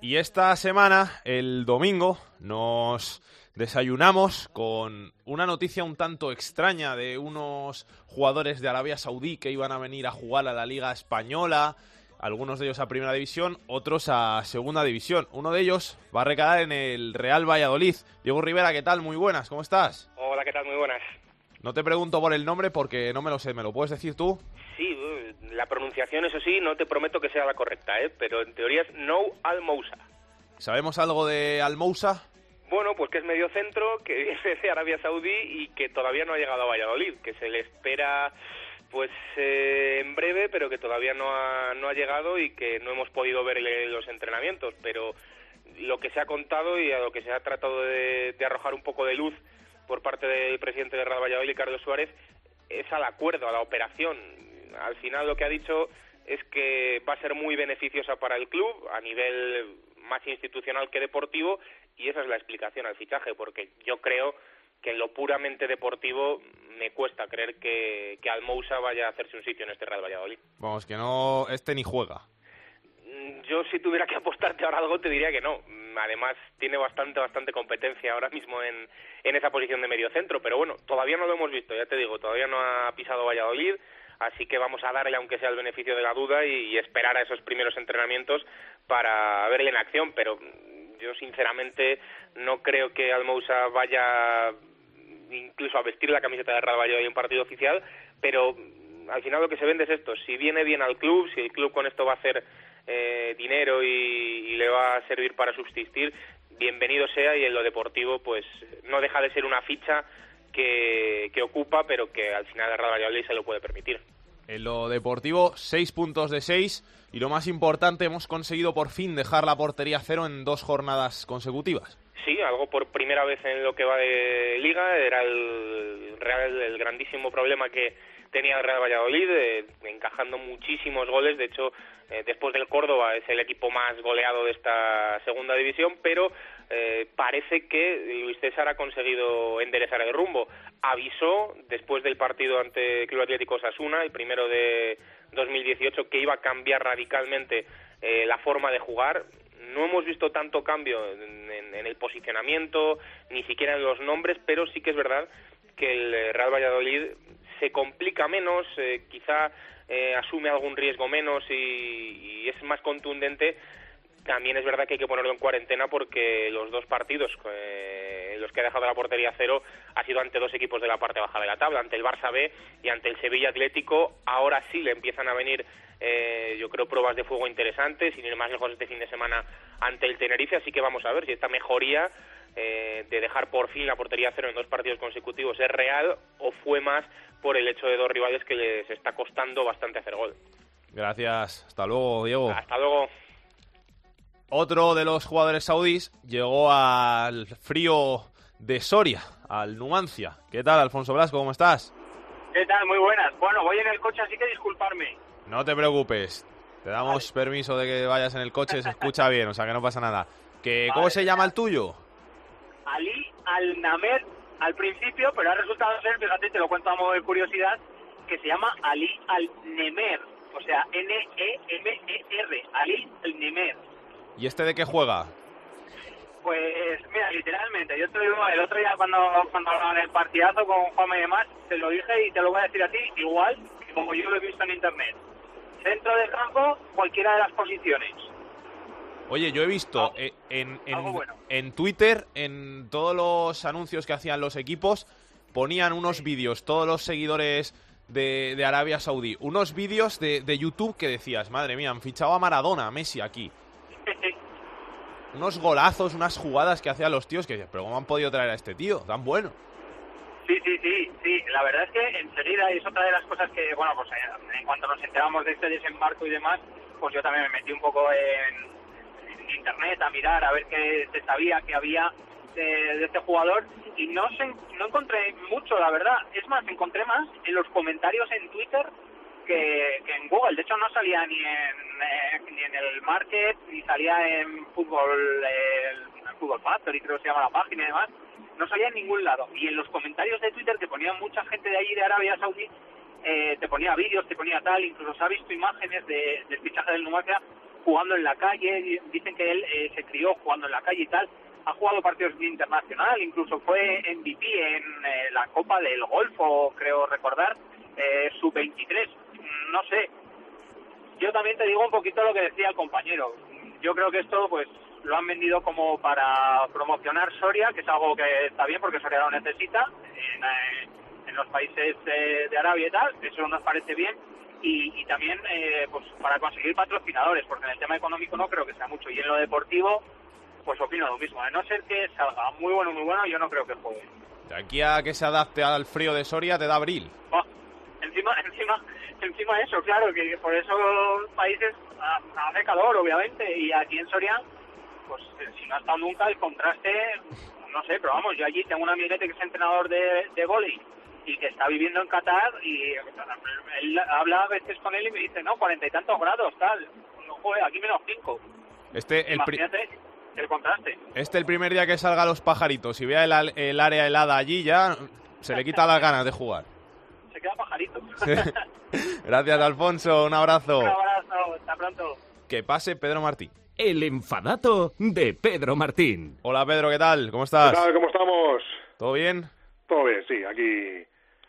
Y esta semana, el domingo, nos desayunamos con una noticia un tanto extraña de unos jugadores de Arabia Saudí que iban a venir a jugar a la Liga Española, algunos de ellos a Primera División, otros a Segunda División. Uno de ellos va a recaer en el Real Valladolid. Diego Rivera, ¿qué tal? Muy buenas, ¿cómo estás? Hola, ¿qué tal? Muy buenas. No te pregunto por el nombre porque no me lo sé, ¿me lo puedes decir tú? Sí, la pronunciación, eso sí, no te prometo que sea la correcta, ¿eh? pero en teoría es No Al Mousa. ¿Sabemos algo de Almousa? Bueno, pues que es medio centro, que <laughs> viene de Arabia Saudí y que todavía no ha llegado a Valladolid, que se le espera pues eh, en breve, pero que todavía no ha, no ha llegado y que no hemos podido verle los entrenamientos, pero lo que se ha contado y a lo que se ha tratado de, de arrojar un poco de luz por parte del presidente de Real Valladolid, Carlos Suárez, es al acuerdo, a la operación. Al final lo que ha dicho es que va a ser muy beneficiosa para el club a nivel más institucional que deportivo y esa es la explicación al fichaje, porque yo creo que en lo puramente deportivo me cuesta creer que, que Almousa vaya a hacerse un sitio en este Real Valladolid. Vamos, que no, este ni juega. Mm, Yo si tuviera que apostarte ahora algo te diría que no. Mm, Además tiene bastante bastante competencia ahora mismo en, en esa posición de medio centro, pero bueno, todavía no lo hemos visto, ya te digo, todavía no ha pisado Valladolid, así que vamos a darle aunque sea el beneficio de la duda y, y esperar a esos primeros entrenamientos para verle en acción, pero mm, yo sinceramente no creo que Almousa vaya incluso a vestir la camiseta de Real Valladolid en partido oficial, pero mm, al final lo que se vende es esto, si viene bien al club, si el club con esto va a hacer eh, dinero y, le va a servir para subsistir, bienvenido sea y en lo deportivo pues no deja de ser una ficha que, ocupa, pero que al final el Real Valladolid se lo puede permitir. En lo deportivo, 6 puntos de 6 y lo más importante, hemos conseguido por fin dejar la portería cero en dos jornadas consecutivas. Sí, algo por primera vez en lo que va de liga, era el, real, el grandísimo problema que tenía el Real Valladolid, eh, encajando muchísimos goles, de hecho eh, después del Córdoba es el equipo más goleado de esta segunda división, pero eh, parece que Luis César ha conseguido enderezar el rumbo. Avisó después del partido ante Club Atlético Sasuna, el primero de 2018, que iba a cambiar radicalmente eh, la forma de jugar. No hemos visto tanto cambio en, en- el posicionamiento, ni siquiera en los nombres, pero sí que es verdad que el Real Valladolid se complica menos, eh, quizá eh, asume algún riesgo menos y, y es más contundente. También es verdad que hay que ponerlo en cuarentena porque los dos partidos eh, los que ha dejado la portería cero ha sido ante dos equipos de la parte baja de la tabla, ante el Barça B y ante el Sevilla Atlético. Ahora sí le empiezan a venir, eh, yo creo, pruebas de fuego interesantes, sin ir más lejos este fin de semana ante el Tenerife. Así que vamos a ver si esta mejoría eh, de dejar por fin la portería cero en dos partidos consecutivos es real o fue más por el hecho de dos rivales que les está costando bastante hacer gol. Gracias. Hasta luego, Diego. Hasta luego. Otro de los jugadores saudíes llegó al frío de Soria, al Numancia. ¿Qué tal, Alfonso Blasco? ¿Cómo estás? ¿Qué tal? Muy buenas. Bueno, voy en el coche, así que disculparme. No te preocupes. Te damos permiso de que vayas en el coche, se escucha <laughs> bien, o sea que no pasa nada. Que, ¿Cómo Vale. se llama el tuyo? Ali Al-Namer al principio, pero ha resultado ser, fíjate, te lo cuento a modo de curiosidad, que se llama Ali Al-Nemer. O sea, N-E-M-E-R. Ali Al-Nemer. ¿Y este de qué juega? Pues mira, literalmente, yo te digo el otro día cuando, cuando hablaban el partidazo con Juanma y demás, te lo dije y te lo voy a decir a ti igual que como yo lo he visto en internet. Centro del campo, cualquiera de las posiciones. Oye, yo he visto eh, en, en, en Twitter, en todos los anuncios que hacían los equipos, ponían unos vídeos, todos los seguidores de, de Arabia Saudí, unos vídeos de, de YouTube que decías, madre mía, han fichado a Maradona, a Messi aquí. Unos golazos, unas jugadas que hacían los tíos que pero ¿cómo han podido traer a este tío tan bueno? Sí, sí, sí, sí. La verdad es que enseguida, y es otra de las cosas que, bueno, pues eh, en cuanto nos enteramos de este desembarco y demás, pues yo también me metí un poco en, en internet a mirar, a ver qué se sabía que había de, de este jugador y no, se, no encontré mucho, la verdad. Es más, encontré más en los comentarios en Twitter que, que en Google. De hecho, no salía ni en, eh, ni en el Market, ni salía en Fútbol, eh, el Fútbol Factory, creo que se llama la página y demás. No salía en ningún lado. Y en los comentarios de Twitter que ponían mucha gente de allí, de Arabia Saudí, eh, te ponía vídeos, te ponía tal, incluso se ha visto imágenes de, del fichaje del Numancia jugando en la calle, dicen que él eh, se crió jugando en la calle y tal, ha jugado partidos internacional, incluso fue MVP en eh, la Copa del Golfo, creo recordar, eh, sub-23, no sé. Yo también te digo un poquito lo que decía el compañero. Yo creo que esto pues lo han vendido como para promocionar Soria, que es algo que está bien porque Soria lo necesita en, eh, en los países eh, de Arabia y tal, eso nos parece bien. Y, y también eh, pues para conseguir patrocinadores, porque en el tema económico no creo que sea mucho. Y en lo deportivo, pues opino lo mismo. A no ser que salga muy bueno, muy bueno, yo no creo que juegue. De aquí a que se adapte al frío de Soria te da abril. Oh, encima, <laughs> encima, encima eso, claro, que por esos países ha- hace calor, obviamente, y aquí en Soria, pues eh, si no ha estado nunca, el contraste, no sé, pero vamos, yo allí tengo un amiguete que es entrenador de, de vóley y que está viviendo en Qatar y él habla a veces con él y me dice, no, cuarenta y tantos grados, tal, no, joder, aquí menos cinco. Este el, Imagínate el contraste. este el primer día que salga a los pajaritos y vea el, el área helada allí ya se le quita las ganas de jugar. Se queda pajarito. <laughs> Gracias, Alfonso. Un abrazo. Un abrazo, hasta pronto. Que pase Pedro Martín. El enfadato de Pedro Martín. Hola, Pedro, ¿qué tal? ¿Cómo estás? ¿Qué tal? ¿Cómo estamos? ¿Todo bien? Todo bien, sí, aquí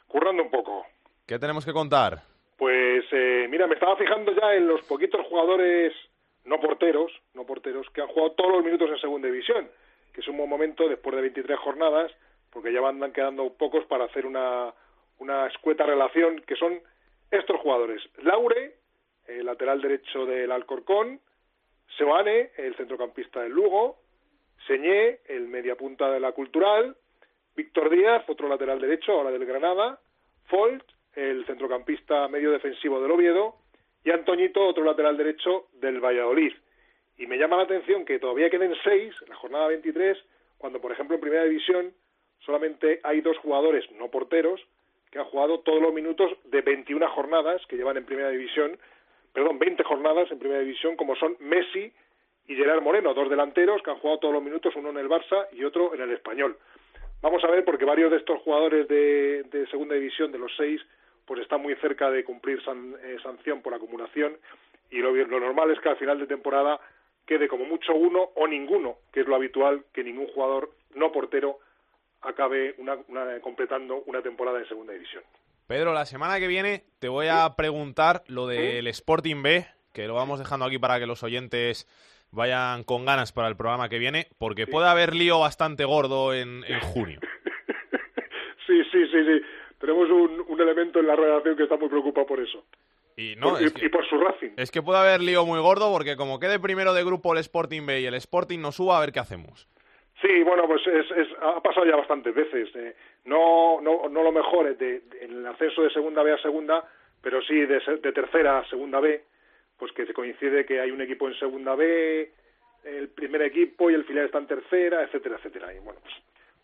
currando un poco. ¿Qué tenemos que contar? Pues eh, mira, me estaba fijando ya en los poquitos jugadores no porteros, no porteros, que han jugado todos los minutos en segunda división, que es un buen momento después de 23 jornadas, porque ya van quedando pocos para hacer una, una escueta relación, que son estos jugadores. Laure, el lateral derecho del Alcorcón, Seoane, el centrocampista del Lugo, Señé, el mediapunta de la Cultural, Víctor Díaz, otro lateral derecho, ahora del Granada, Folt, el centrocampista medio defensivo del Oviedo, y Antoñito, otro lateral derecho del Valladolid. Y me llama la atención que todavía queden seis, en la jornada 23, cuando, por ejemplo, en Primera División solamente hay dos jugadores no porteros que han jugado todos los minutos de 21 jornadas que llevan en Primera División, perdón, 20 jornadas en Primera División, como son Messi y Gerard Moreno, dos delanteros que han jugado todos los minutos, uno en el Barça y otro en el Español. Vamos a ver, porque varios de estos jugadores de, de Segunda División, de los seis, pues están muy cerca de cumplir san- eh, sanción por acumulación y lo, lo normal es que al final de temporada quede como mucho uno o ninguno, que es lo habitual que ningún jugador no portero acabe una, una- completando una temporada en segunda división. Pedro, la semana que viene te voy a preguntar lo del Sporting B, que lo vamos dejando aquí para que los oyentes vayan con ganas para el programa que viene, porque puede haber lío bastante gordo en, en <laughs> junio. Sí, sí, sí, sí. Tenemos un, un elemento en la redacción que está muy preocupado por eso. Y, no, Por- es y, que- y por su Racing. Es que puede haber lío muy gordo porque como quede primero de grupo el Sporting B y el Sporting no suba, a ver qué hacemos. Sí, bueno, pues es, es- ha pasado ya bastantes veces. eh. No, no, no lo mejor es de, de- en el ascenso de segunda B a segunda, pero sí de tercera a segunda B, pues que se coincide que hay un equipo en segunda B, el primer equipo y el filial está en tercera, etcétera, etcétera. Y bueno, pues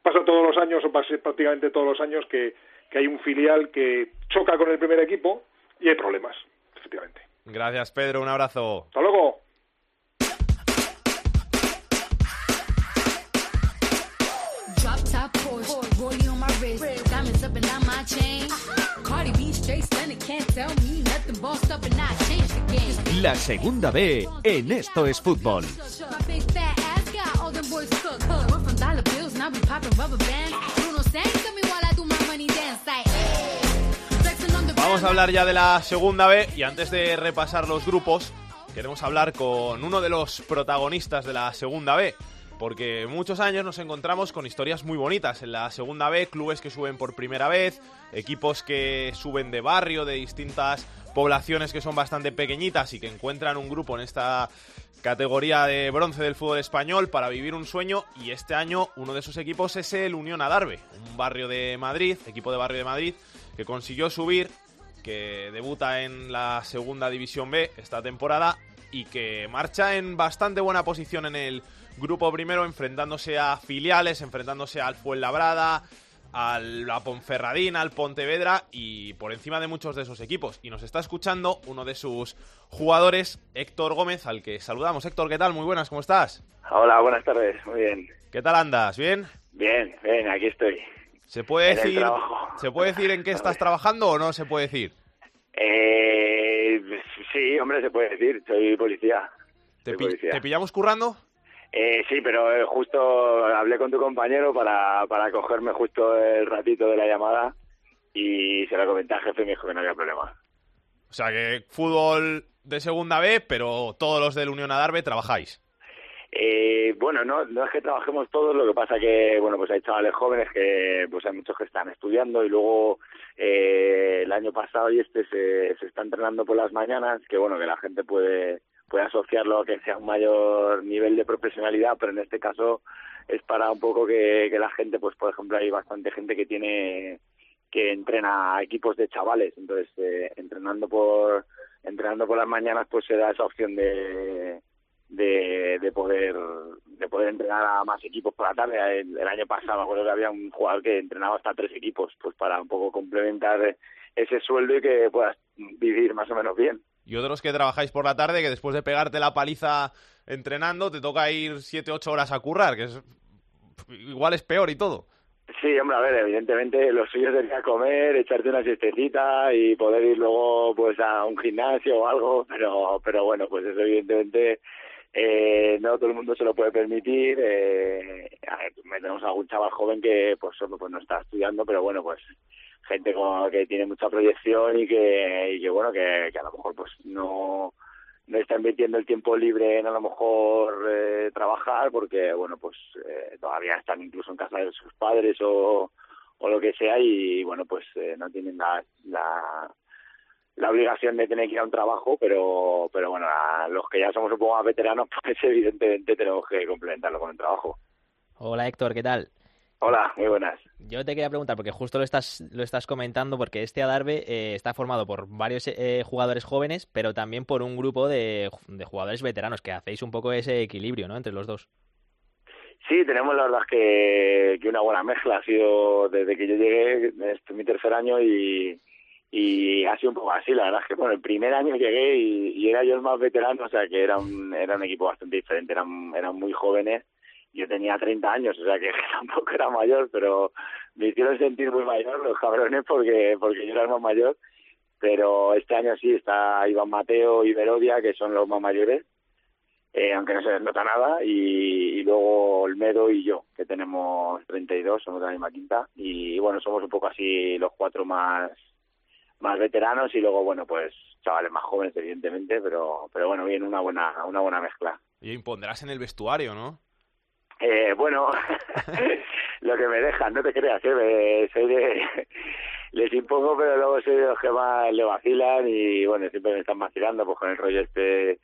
pasa todos los años, o pasa prácticamente todos los años, que, que hay un filial que choca con el primer equipo y hay problemas, efectivamente. Gracias, Pedro, un abrazo. Hasta luego. Porsche, rollie on my wrist, diamonds up and down my chain. Cardi B straight stunning, can't tell me nothing. Bossed up and I changed the game. La segunda B en Esto es Fútbol. Vamos a hablar ya de la segunda B y antes de repasar los grupos, queremos hablar con uno de los protagonistas de la segunda B. Porque muchos años nos encontramos con historias muy bonitas. En la segunda B, clubes que suben por primera vez, equipos que suben de barrio, de distintas poblaciones que son bastante pequeñitas y que encuentran un grupo en esta categoría de bronce del fútbol español para vivir un sueño. Y este año uno de esos equipos es el Unión Adarve, un barrio de Madrid, equipo de barrio de Madrid que consiguió subir, que debuta en la segunda división B esta temporada y que marcha en bastante buena posición en el grupo primero enfrentándose a filiales, enfrentándose al Fuenlabrada, al la Ponferradina, al Pontevedra y por encima de muchos de esos equipos. Y nos está escuchando uno de sus jugadores, Héctor Gómez, al que saludamos. Héctor, ¿qué tal? Muy buenas, ¿cómo estás? Hola, buenas tardes, muy bien. ¿Qué tal andas? ¿Bien? Bien, bien, aquí estoy. ¿Se puede En decir. ¿se puede decir en qué estás <laughs> trabajando o no se puede decir? Eh, sí, hombre, se puede decir, soy policía. ¿Te, Soy pi- policía. ¿te pillamos currando? Eh, sí, pero eh, justo hablé con tu compañero para, para cogerme justo el ratito de la llamada y se lo comenté al jefe y me dijo que no había problema. O sea que fútbol de segunda B, pero todos los del Unión Adarve trabajáis. Eh, bueno, no, no es que trabajemos todos, lo que pasa que, bueno, pues hay chavales jóvenes que, pues hay muchos que están estudiando y luego eh, el año pasado y este se, se está entrenando por las mañanas, que bueno, que la gente puede, puede asociarlo a que sea un mayor nivel de profesionalidad, pero en este caso es para un poco que, la gente, pues por ejemplo, hay bastante gente que tiene que entrena a equipos de chavales, entonces eh, entrenando por entrenando por las mañanas pues se da esa opción de, de, de poder de poder entrenar a más equipos por la tarde. El, el año pasado me acuerdo que había un jugador que entrenaba hasta tres equipos, pues para un poco complementar ese sueldo y que puedas vivir más o menos bien. Y otros que trabajáis por la tarde, que después de pegarte la paliza entrenando, te toca ir 7-8 horas a currar, que es igual es peor y todo. Sí, hombre, a ver, evidentemente lo suyo sería comer, echarte una siestecita y poder ir luego pues a un gimnasio o algo, pero pero bueno, pues eso evidentemente eh, no todo el mundo se lo puede permitir. Eh, a ver, tenemos algún chaval joven que pues pues no está estudiando, pero bueno, pues gente como que tiene mucha proyección y que, y que bueno, que, que a lo mejor pues no no está invirtiendo el tiempo libre en a lo mejor eh, trabajar porque bueno pues eh, todavía están incluso en casa de sus padres o, o lo que sea y bueno pues eh, no tienen la, la la obligación de tener que ir a un trabajo pero pero bueno los que ya somos un poco más veteranos <laughs> pues evidentemente tenemos que complementarlo con el trabajo Hola Héctor, ¿qué tal? Hola muy buenas Yo te quería preguntar, porque justo lo estás, lo estás comentando, porque este Adarve eh, está formado por varios eh, jugadores jóvenes, pero también por un grupo de, de jugadores veteranos, que hacéis un poco ese equilibrio, ¿no?, entre los dos. Sí, tenemos la verdad que, que una buena mezcla. Ha sido desde que yo llegué, este es mi tercer año y, y ha sido un poco así. La verdad es que bueno, el primer año llegué y, y era yo el más veterano, o sea que era un, era un equipo bastante diferente, eran, eran muy jóvenes. Yo tenía 30 años, o sea que <laughs> tampoco era mayor, pero me hicieron sentir muy mayor los cabrones porque, porque yo era el más mayor. Pero este año sí está Iván Mateo y Verodia, que son los más mayores eh, aunque no se les nota nada, y, luego Olmedo y yo, que tenemos 32, somos de la misma quinta, y, bueno, somos un poco así los cuatro más más veteranos y luego bueno pues chavales más jóvenes evidentemente pero pero bueno bien una buena una buena mezcla Y impondrás en el vestuario, ¿no? Eh, bueno, <laughs> lo que me dejan, no te creas, ¿eh? Me- soy de, les impongo, pero luego soy de los que más le vacilan y bueno, siempre me están vacilando pues con el rollo este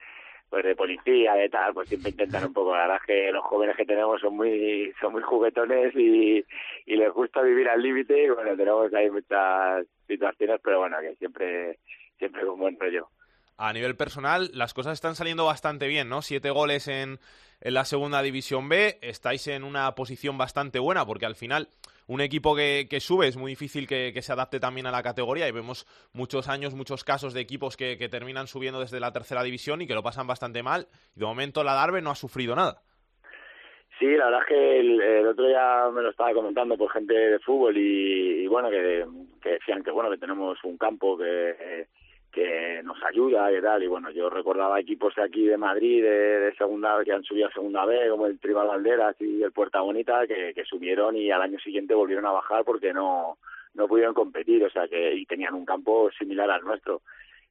pues de policía, de tal, pues siempre intentan un poco, la verdad es que los jóvenes que tenemos son muy son muy juguetones y, y les gusta vivir al límite y bueno, tenemos ahí muchas situaciones, pero bueno, que siempre siempre con buen rollo. A nivel personal, las cosas están saliendo bastante bien, ¿no? Siete goles en, la segunda división B, estáis en una posición bastante buena, porque al final un equipo que, sube es muy difícil que, se adapte también a la categoría y vemos muchos años, muchos casos de equipos que, que terminan subiendo desde la tercera división y que lo pasan bastante mal. Y de momento la Darbe no ha sufrido nada. Sí, la verdad es que el, el otro día me lo estaba comentando por gente de fútbol y, bueno, que, que decían que bueno que tenemos un campo que, que nos ayuda y tal. Y bueno, yo recordaba equipos de aquí de Madrid, de, segunda, que han subido a segunda B, como el Tribal Valderas y el Puerta Bonita, que, que subieron y al año siguiente volvieron a bajar porque no, no pudieron competir, o sea que y tenían un campo similar al nuestro.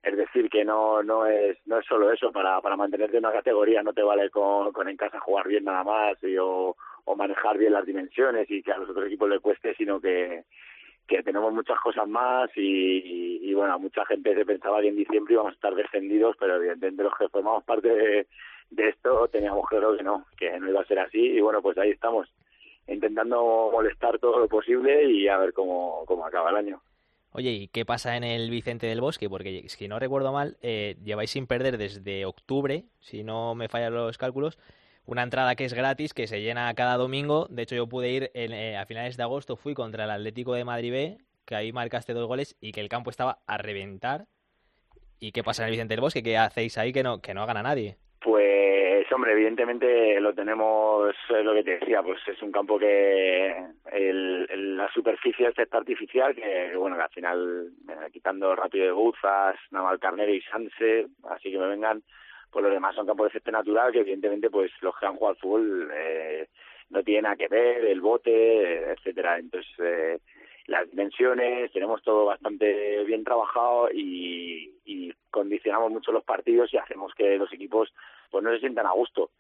Es decir, que no no es no es solo eso, para, para mantenerte en una categoría no te vale con, con en casa jugar bien nada más y, o, o manejar bien las dimensiones y que a los otros equipos le cueste, sino que, que tenemos muchas cosas más y, y, bueno, mucha gente se pensaba que en diciembre íbamos a estar descendidos, pero evidentemente los que formamos parte de, de esto teníamos claro que no, que no iba a ser así y bueno, pues ahí estamos intentando molestar todo lo posible y a ver cómo, cómo acaba el año. Oye, ¿y qué pasa en el Vicente del Bosque? Porque si no recuerdo mal, eh, lleváis sin perder desde octubre, si no me fallan los cálculos, una entrada que es gratis, que se llena cada domingo. De hecho, yo pude ir en, eh, a finales de agosto, fui contra el Atlético de Madrid B, que ahí marcaste dos goles y que el campo estaba a reventar. ¿Y qué pasa en el Vicente del Bosque? ¿Qué hacéis ahí que no, que no gana nadie? Pues, hombre, evidentemente lo tenemos, es lo que te decía, pues es un campo que el, el- la superficie es esta artificial, que bueno, que al final, eh, quitando Rápido de Buzas, Navalcarnero y Sanse, así que me vengan, pues los demás son campos de césped natural, que evidentemente pues los que han jugado al fútbol eh, no tienen nada que ver, el bote, etcétera Entonces, eh, las dimensiones, tenemos todo bastante bien trabajado y, y condicionamos mucho los partidos y hacemos que los equipos pues no se sientan a gusto.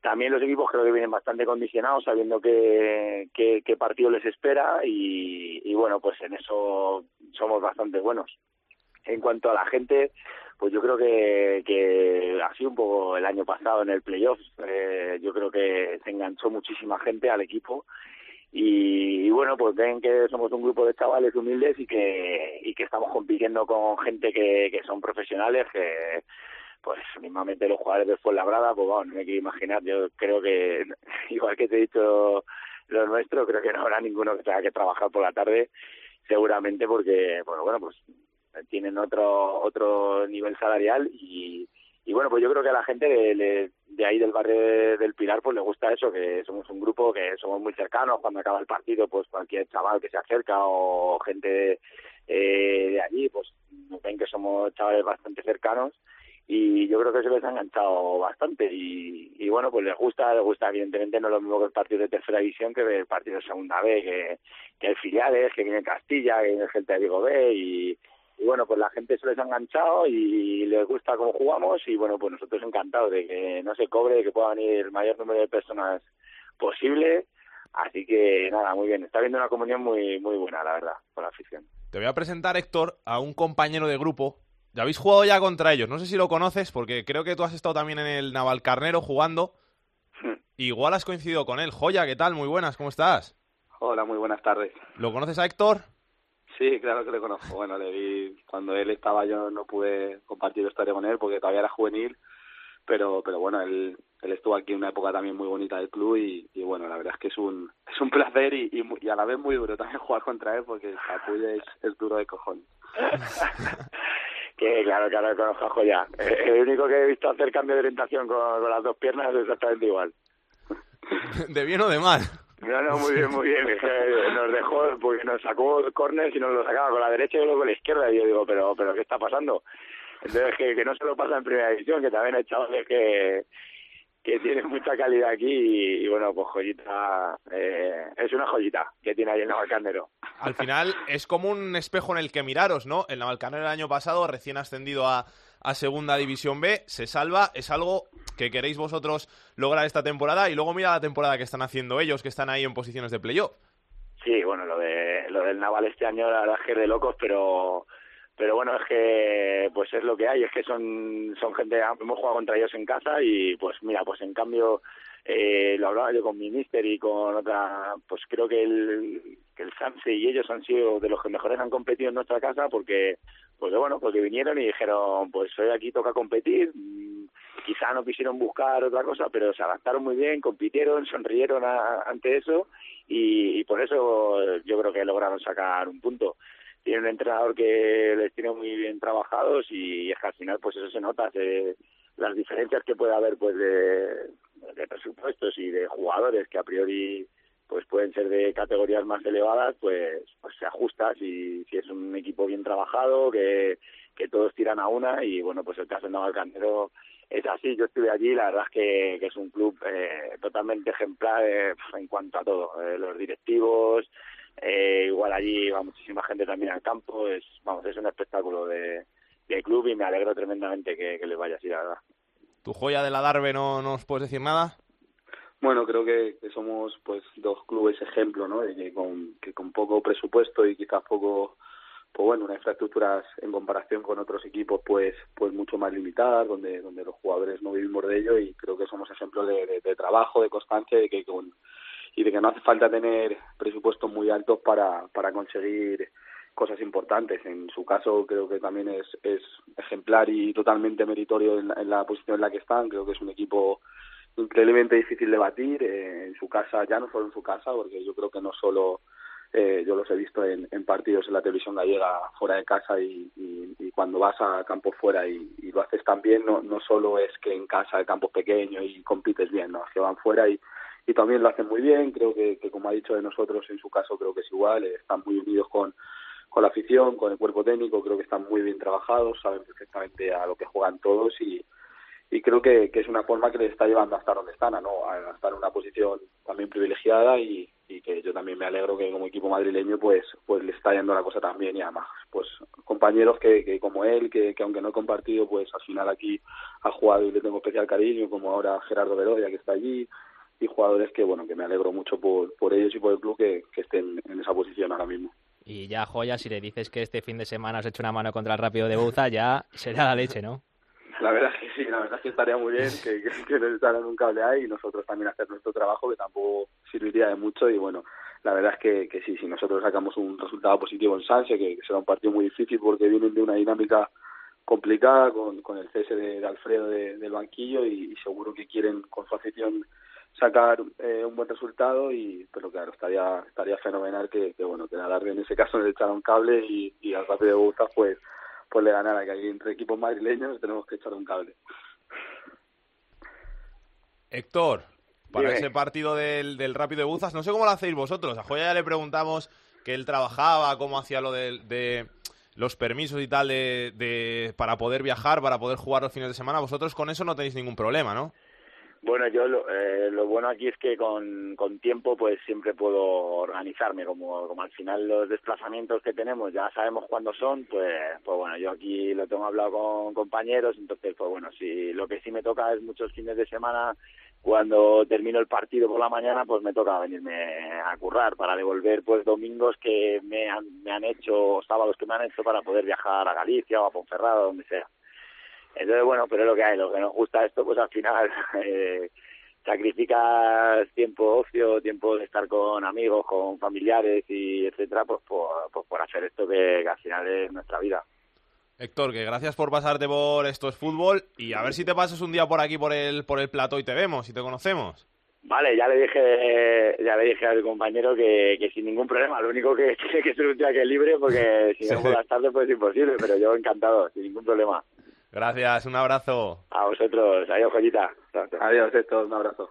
También los equipos creo que vienen bastante condicionados, sabiendo qué, qué, qué partido les espera y, y bueno, pues en eso somos bastante buenos. En cuanto a la gente, pues yo creo que, que así un poco el año pasado en el playoff, eh, yo creo que se enganchó muchísima gente al equipo. Y, bueno, pues ven que somos un grupo de chavales humildes y que, y que estamos compitiendo con gente que, que son profesionales, que pues mismamente los jugadores de Fuenlabrada, pues vamos, no me quiero imaginar, yo creo que, <laughs> igual que te he dicho lo nuestro, creo que no habrá ninguno que tenga que trabajar por la tarde, seguramente porque, bueno, bueno, pues tienen otro otro nivel salarial y, y bueno, pues yo creo que a la gente de, de- ahí del barrio de- del Pilar pues le gusta eso, que somos un grupo que somos muy cercanos, cuando acaba el partido pues cualquier chaval que se acerca o gente eh, de allí pues ven que somos chavales bastante cercanos y yo creo que se les ha enganchado bastante. Y, y bueno pues les gusta les gusta evidentemente no es lo mismo que el partido de tercera división que el partido de segunda B que, que hay filiales que viene Castilla que viene gente de Vigo B y, y bueno pues la gente se les ha enganchado y les gusta cómo jugamos y bueno pues nosotros encantados de que no se cobre de que pueda venir el mayor número de personas posible así que nada muy bien está habiendo una comunión muy muy buena la verdad con la afición Te voy a presentar, Héctor, a un compañero de grupo. Ya habéis jugado ya contra ellos. No sé si lo conoces, porque creo que tú has estado también en el Navalcarnero jugando. Igual has coincidido con él. Joya, ¿qué tal? Muy buenas, ¿cómo estás? Hola, muy buenas tardes. ¿Lo conoces a Héctor? Sí, claro que le conozco. Bueno, le vi cuando él estaba, yo no pude compartir historia con él porque todavía era juvenil, pero pero bueno, él, él estuvo aquí en una época también muy bonita del club y, y bueno, la verdad es que es un es un placer y, y, y a la vez muy duro también <laughs> jugar contra él porque el capullo es, es duro de cojones. <laughs> que claro, claro, que conozco a Joya. Eh, El único que he visto hacer cambio de orientación con, con las dos piernas es exactamente igual. <laughs> ¿De bien o de mal? No, no, muy bien, muy bien. Es que nos dejó, porque nos sacó corners y nos lo sacaba con la derecha y luego con la izquierda. Y yo digo, pero, pero ¿qué está pasando? Entonces, que, que no se lo pasa en primera división, que también hay chavales que, que tiene mucha calidad aquí y, y bueno, pues joyita, eh, es una joyita que tiene ahí en Navalcarnero. Al final es como un espejo en el que miraros, ¿no? El Navalcarnero el año pasado, recién ascendido a, a Segunda División B, se salva, es algo que queréis vosotros lograr esta temporada. Y luego mira la temporada que están haciendo ellos, que están ahí en posiciones de playoff. Sí, bueno, lo de lo del Naval este año la verdad es que es de locos, pero pero bueno, es que pues es lo que hay, es que son son gente, hemos jugado contra ellos en casa y pues mira, pues en cambio eh, lo hablaba yo con mi mister y con otra, pues creo que el que el Sanse y ellos han sido de los que mejores han competido en nuestra casa porque pues bueno, porque vinieron y dijeron, pues hoy aquí toca competir, mm, quizá no quisieron buscar otra cosa, pero se adaptaron muy bien, compitieron, sonrieron a- ante eso y, y por eso yo creo que lograron sacar un punto. Tienen un entrenador que les tiene muy bien trabajados y es que al final pues eso se nota, se- las diferencias que puede haber pues de presupuestos y de jugadores que a priori pues pueden ser de categorías más elevadas, pues, pues se ajusta si, si es un equipo bien trabajado, que, que todos tiran a una y bueno, pues el caso de Navalcarnero es así, yo estuve allí, la verdad es que, que es un club eh, totalmente ejemplar eh, en cuanto a todo, eh, los directivos, eh, igual allí va muchísima gente también al campo, es vamos es un espectáculo de, de club y me alegro tremendamente que, que les vaya así, la verdad. ¿Tu joya de la Darbe no no nos puedes decir nada? Bueno, creo que, somos pues dos clubes ejemplo, ¿no? De que con, poco presupuesto y quizás poco, pues bueno, unas infraestructuras en comparación con otros equipos pues pues mucho más limitadas, donde donde los jugadores no vivimos de ello y creo que somos ejemplo de, trabajo, de constancia de que con y de que no hace falta tener presupuestos muy altos para para conseguir cosas importantes. En su caso creo que también es, es ejemplar y totalmente meritorio en la posición en la que están. Creo que es un equipo increíblemente difícil de batir eh, en su casa, ya no solo en su casa, porque yo creo que no solo eh, yo los he visto en, en partidos en la televisión gallega fuera de casa y, y- y cuando vas a campo fuera y, y lo haces tan bien, no, no solo es que en casa el campo es pequeño y compites bien, no, es que van fuera y, y también lo hacen muy bien, creo que, que como ha dicho de nosotros en su caso creo que es igual, eh, están muy unidos con, con la afición, con el cuerpo técnico, creo que están muy bien trabajados, saben perfectamente a lo que juegan todos y, y creo que, que es una forma que les está llevando hasta donde están, a, ¿no? a estar en una posición también privilegiada y, y que yo también me alegro que como equipo madrileño pues pues le está yendo la cosa también y además pues compañeros que, que como él que, que aunque no he compartido pues al final aquí ha jugado y le tengo especial cariño como ahora Gerardo Verodia que está allí y jugadores que bueno que me alegro mucho por, por ellos y por el club que, que estén en esa posición ahora mismo Y ya, joya, si le dices que este fin de semana has hecho una mano contra el Rápido de Bouza, ya será la leche, ¿no? <laughs> La verdad es que sí, la verdad es que estaría muy bien que, que, nos echaran un cable ahí y nosotros también hacer nuestro trabajo, que tampoco serviría de mucho. Y bueno, la verdad es que, que sí, si nosotros sacamos un resultado positivo en Sánchez, que, será un partido muy difícil porque vienen de una dinámica complicada con, con el cese de, Alfredo de- del banquillo y, seguro que quieren con su afición sacar eh, un buen resultado y pero claro estaría estaría fenomenal que, que bueno que la Darbe en ese caso le echara un cable y, y al Rápido de Bouza pues pues le ganara que aquí entre equipos madrileños tenemos que echar un cable Héctor, para Dime. ese partido del, del Rápido de Buzas, no sé cómo lo hacéis vosotros. A Joya ya le preguntamos que él trabajaba, cómo hacía lo de, de los permisos y tal de, de- para poder viajar, para poder jugar los fines de semana. Vosotros con eso no tenéis ningún problema, ¿no? Bueno, yo lo, eh, lo bueno aquí es que con, con tiempo pues siempre puedo organizarme, como, como al final los desplazamientos que tenemos ya sabemos cuándo son, pues, pues bueno, yo aquí lo tengo hablado con compañeros, entonces pues bueno, si lo que sí me toca es muchos fines de semana, cuando termino el partido por la mañana pues me toca venirme a currar para devolver pues domingos que me han, me han hecho, sábados que me han hecho para poder viajar a Galicia o a Ponferrada, donde sea. Entonces, bueno, pero es lo que hay, lo que nos gusta esto, pues al final <laughs> eh, sacrificas tiempo ocio, tiempo de estar con amigos, con familiares y etcétera, pues por, pues por hacer esto que, que al final es nuestra vida. Héctor, que gracias por pasarte por Esto es Fútbol y a ver si te pasas un día por aquí por el, por el plató y te vemos y te conocemos. Vale, ya le dije, ya le dije al compañero que, que sin ningún problema, lo único que <laughs> tiene que ser un día que es libre porque si <laughs> no por las tardes pues es imposible, pero yo encantado, sin ningún problema. Gracias, un abrazo. A vosotros, adiós, joyita. Adiós, esto, un abrazo.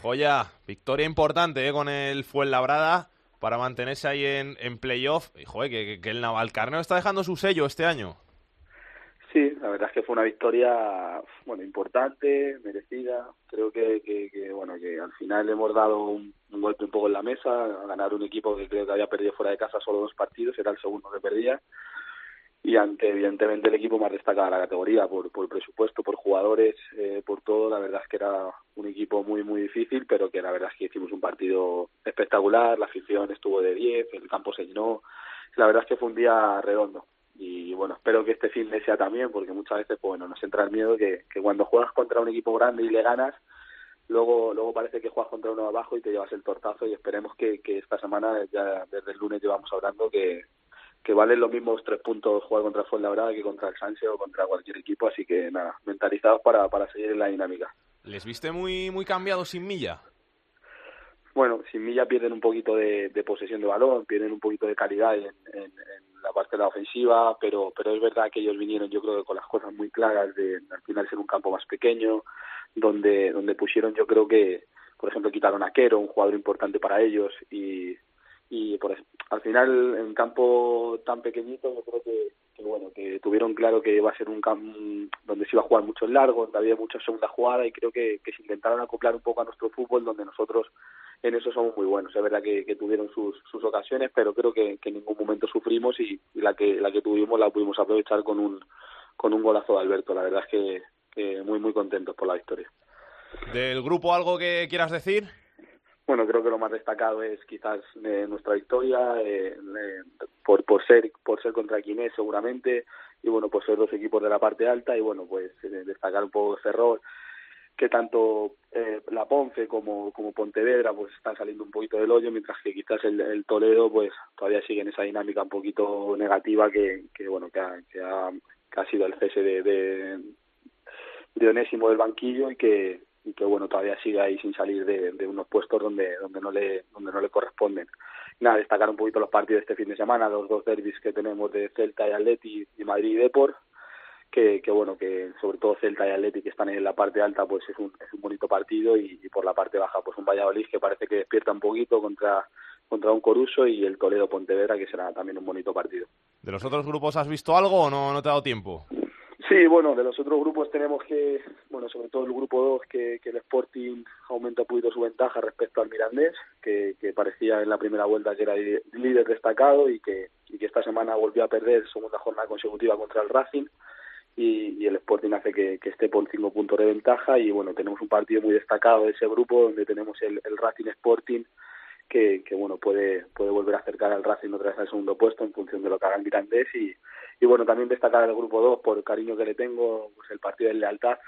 Joya, victoria importante ¿eh? con el Fuenlabrada para mantenerse ahí en, en playoff. Y joder, que, que- que el Navalcarnero está dejando su sello este año. Sí, la verdad es que fue una victoria bueno importante, merecida. Creo que, que, que, bueno que al final hemos dado un, un, golpe un poco en la mesa, a ganar un equipo que creo que había perdido fuera de casa solo dos partidos, era el segundo que perdía y ante evidentemente el equipo más destacado de la categoría por, por presupuesto, por jugadores, eh, por todo. La verdad es que era un equipo muy muy difícil, pero que la verdad es que hicimos un partido espectacular. La afición estuvo de 10, el campo se llenó. La verdad es que fue un día redondo y bueno, espero que este fin de sea también, porque muchas veces pues, bueno, nos entra el miedo que, que cuando juegas contra un equipo grande y le ganas, luego luego parece que juegas contra uno abajo y te llevas el tortazo y esperemos que, que esta semana, ya desde el lunes llevamos hablando, que, que valen los mismos tres puntos jugar contra Fuenlabrada que contra el Sanse o contra cualquier equipo, así que nada, mentalizados para, para seguir en la dinámica. ¿Les viste muy, muy cambiados sin Milla? Bueno, sin Milla pierden un poquito de, de posesión de balón, pierden un poquito de calidad en, en, en la parte de la ofensiva, pero pero es verdad que ellos vinieron yo creo que con las cosas muy claras de al final ser un campo más pequeño, donde donde pusieron yo creo que por ejemplo quitaron a Quero, un jugador importante para ellos y y por, al final en campo tan pequeñito yo creo que, que, bueno que tuvieron claro que iba a ser un campo donde se iba a jugar mucho en largo donde había mucha segunda jugada y creo que, que se intentaron acoplar un poco a nuestro fútbol donde nosotros en eso somos muy buenos. Es verdad que, tuvieron sus, sus ocasiones pero creo que, en ningún momento sufrimos y, la que la que tuvimos la pudimos aprovechar con un con un golazo de Alberto. La verdad es que, que muy muy contentos por la victoria. Del grupo algo que quieras decir bueno, creo que lo más destacado es quizás eh, nuestra victoria eh, eh, por por ser por ser contra Quinés seguramente y bueno, pues ser dos equipos de la parte alta y bueno, pues eh, destacar un poco ese error que tanto eh, la Ponce como como Pontevedra pues están saliendo un poquito del hoyo mientras que quizás el, el Toledo pues todavía sigue en esa dinámica un poquito negativa que, que bueno que ha, que ha, que ha sido el cese de, de, de Onésimo del banquillo y que y que bueno todavía sigue ahí sin salir de, de unos puestos donde donde no le donde no le corresponden. Nada destacar un poquito los partidos de este fin de semana los dos derbis que tenemos de Celta y Atleti y Madrid y Depor que, que bueno que sobre todo Celta y Atleti que están en la parte alta pues es un es un bonito partido y, y por la parte baja pues un Valladolid que parece que despierta un poquito contra contra un Coruso y el Toledo Pontevedra que será también un bonito partido. De los otros grupos has visto algo o no no te ha dado tiempo Sí, bueno, de los otros grupos tenemos que, bueno, sobre todo el grupo 2, que, que el Sporting aumenta un poquito su ventaja respecto al Mirandés, que, que parecía en la primera vuelta que era líder destacado y que, y que esta semana volvió a perder segunda jornada consecutiva contra el Racing. Y, y el Sporting hace que, que esté por cinco puntos de ventaja y bueno, tenemos un partido muy destacado de ese grupo donde tenemos el, el Racing Sporting que, que bueno puede puede volver a acercar al Racing otra vez al segundo puesto en función de lo que haga el Mirandés y, y bueno también destacar el grupo 2 por el cariño que le tengo pues el partido de lealtad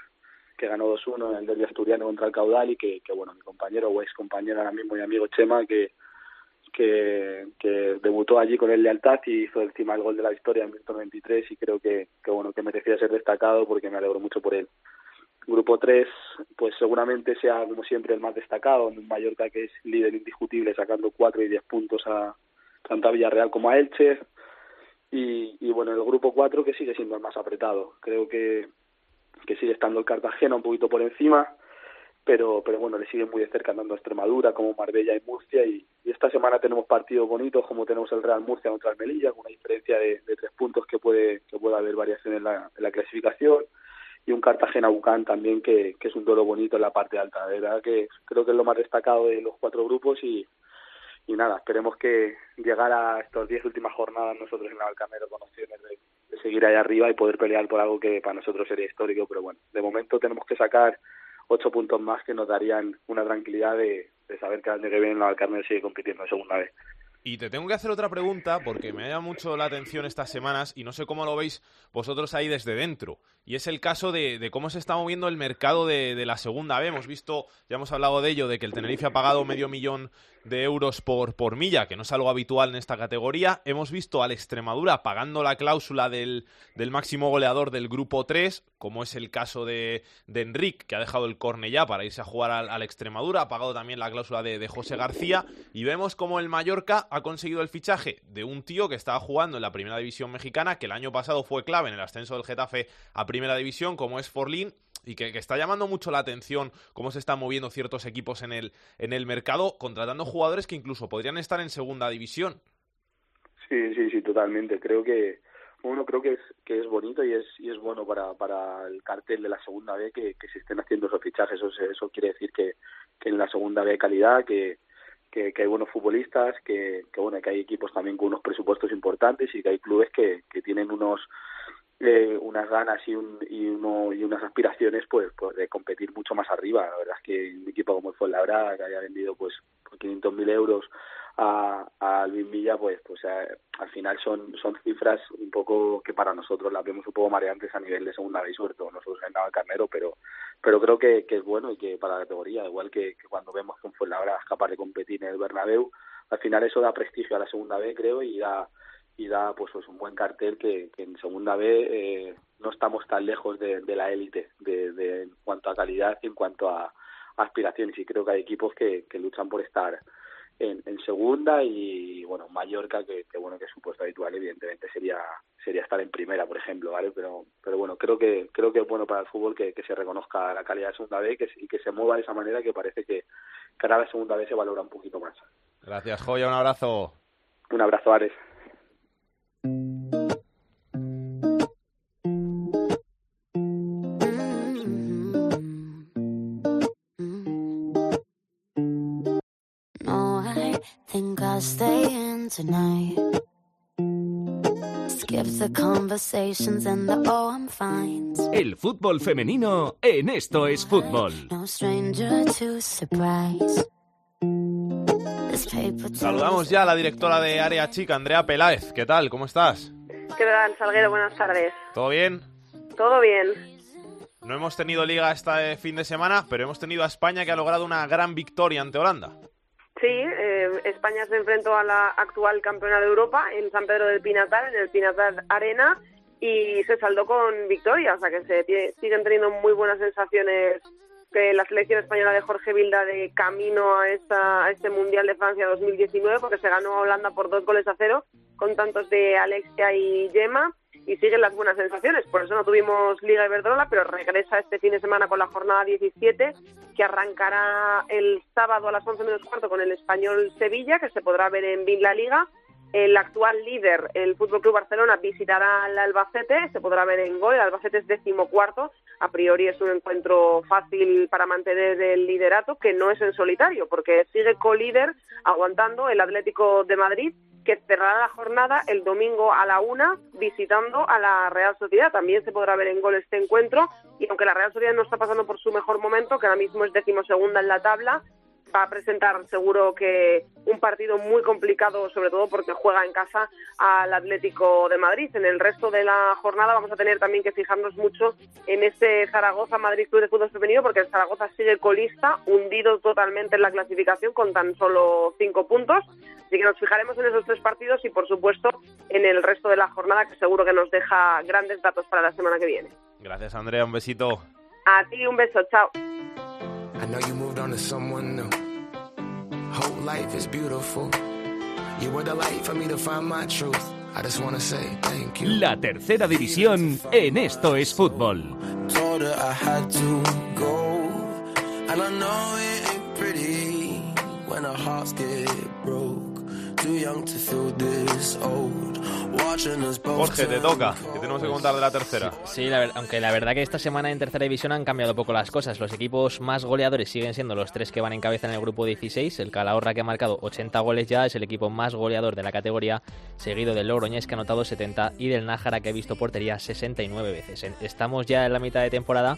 que ganó 2-1 en el derbi asturiano contra el Caudal y que, que bueno mi compañero o ex compañero ahora mismo y amigo Chema que que, debutó allí con el lealtad y hizo encima el gol de la victoria en 1993 y creo que, que bueno que merecía ser destacado porque me alegro mucho por él Grupo 3, pues seguramente sea, como siempre, el más destacado, en Mallorca, que es líder indiscutible, sacando 4 y 10 puntos a tanto a Villarreal como a Elche. Y, bueno, el grupo 4, que sigue siendo el más apretado. Creo que, que sigue estando el Cartagena un poquito por encima, pero, pero bueno, le sigue muy de cerca andando a Extremadura, como Marbella y Murcia. Y, esta semana tenemos partidos bonitos, como tenemos el Real Murcia contra el Melilla, con una diferencia de, de tres puntos que puede, que puede haber variación en la clasificación y un Cartagena Bucán también que, que es un duelo bonito en la parte alta. De verdad que creo que es lo más destacado de los cuatro grupos y, y nada, esperemos que llegar a estas diez últimas jornadas nosotros en la Valcamero con opciones de, de seguir ahí arriba y poder pelear por algo que para nosotros sería histórico, pero bueno, de momento tenemos que sacar ocho puntos más que nos darían una tranquilidad de, de saber que el año que viene la Valcarmel sigue compitiendo en segunda vez. Y te tengo que hacer otra pregunta porque me llama mucho la atención estas semanas y no sé cómo lo veis vosotros ahí desde dentro. Y es el caso de, cómo se está moviendo el mercado de, la segunda B. Hemos visto, ya hemos hablado de ello, de que el Tenerife ha pagado medio millón de euros por, por milla, que no es algo habitual en esta categoría. Hemos visto al Extremadura pagando la cláusula del, del máximo goleador del grupo 3, como es el caso de, de Enric, que ha dejado el Cornellá para irse a jugar al, Extremadura. Ha pagado también la cláusula de, de José García. Y vemos como el Mallorca ha conseguido el fichaje de un tío que estaba jugando en la primera división mexicana, que el año pasado fue clave en el ascenso del Getafe a primera división, como es Forlín, y que, que, está llamando mucho la atención cómo se están moviendo ciertos equipos en el, en el mercado, contratando jugadores que incluso podrían estar en segunda división. Sí, sí, sí, totalmente. Creo que, bueno, creo que es que es bonito y es y es bueno para, para el cartel de la segunda B que, que se estén haciendo esos fichajes. Eso, eso quiere decir que, que en la segunda B hay calidad, que, que, que hay buenos futbolistas, que, que bueno que hay equipos también con unos presupuestos importantes y que hay clubes que, que tienen unos eh, unas ganas y, un, y, uno, y unas aspiraciones pues, pues de competir mucho más arriba. La verdad es que un equipo como el Fuenlabrada, que haya vendido pues por 500.000 euros a, a Luis Villa, pues, pues eh, al final son, son cifras un poco que para nosotros las vemos un poco mareantes a nivel de segunda vez, sobre todo nosotros en Carnero, pero pero creo que, que es bueno y que para la categoría, igual que, que cuando vemos que un Fuenlabrada es capaz de competir en el Bernabéu, al final eso da prestigio a la segunda vez, creo, y da y da pues, pues un buen cartel que, que en segunda B eh, no estamos tan lejos de, de la élite de, de, en cuanto a calidad y en cuanto a, aspiraciones. Y creo que hay equipos que, que luchan por estar en, en segunda y bueno Mallorca que, que, bueno que es su puesto habitual evidentemente sería sería estar en primera por ejemplo vale pero pero bueno creo que creo que es bueno para el fútbol que, que se reconozca la calidad de segunda B que, y que se mueva de esa manera que parece que cada vez segunda B se valora un poquito más. Gracias Joya un abrazo. Un abrazo Ares tonight. Skip the conversations and the oh, I'm fine. El fútbol femenino en Esto es Fútbol. No stranger to surprise. This paper Saludamos ya a la directora de Área Chica, Andrea Peláez. ¿Qué tal? ¿Cómo estás? ¿Qué tal, Salguero? Buenas tardes. ¿Todo bien? ¿Todo bien? No hemos tenido liga este fin de semana, pero hemos tenido a España que ha logrado una gran victoria ante Holanda. Sí, eh, España se enfrentó a la actual campeona de Europa en San Pedro del Pinatar, en el Pinatar Arena, y se saldó con victoria, o sea que se siguen teniendo muy buenas sensaciones que la selección española de Jorge Vilda de camino a, esta, a este Mundial de Francia 2019, porque se ganó a Holanda por dos goles a cero, con tantos de Alexia y Gemma, y siguen las buenas sensaciones. Por eso no tuvimos Liga Iberdrola, pero regresa este fin de semana con la jornada 17, que arrancará el sábado a las 11 menos cuarto con el Español Sevilla, que se podrá ver en Bin La Liga. El actual líder, el Fútbol Club Barcelona, visitará al Albacete, se podrá ver en gol. El Albacete es decimocuarto, a priori es un encuentro fácil para mantener el liderato, que no es en solitario, porque sigue colíder aguantando el Atlético de Madrid, que cerrará la jornada el domingo a la una visitando a la Real Sociedad. También se podrá ver en gol este encuentro y aunque la Real Sociedad no está pasando por su mejor momento, que ahora mismo es decimosegunda en la tabla, va a presentar seguro que un partido muy complicado, sobre todo porque juega en casa al Atlético de Madrid. En el resto de la jornada vamos a tener también que fijarnos mucho en este Zaragoza-Madrid Club de Fútbol Femenino porque el Zaragoza sigue colista, hundido totalmente en la clasificación con tan solo cinco puntos. Así que nos fijaremos en esos tres partidos y, por supuesto, en el resto de la jornada que seguro que nos deja grandes datos para la semana que viene. Gracias, Andrea. Un besito. A ti un beso, chao. I know you moved on to someone new. Whole life is beautiful. You were the light for me to find my truth. I just wanna say thank you. La tercera división en Esto es Fútbol. Told her I had to go. And I know it ain't pretty when our hearts get broke. Too young to feel this old. Watching us both. Jorge, te toca. ¿Qué tenemos que contar de la tercera? Sí, la ver- aunque la verdad que esta semana en tercera división han cambiado poco las cosas. Los equipos más goleadores siguen siendo los tres que van en cabeza en el grupo 16. El Calahorra que ha marcado 80 goles ya es el equipo más goleador de la categoría, seguido del Logroñés que ha anotado 70 y del Nájara que ha visto portería 69 veces. Estamos ya en la mitad de temporada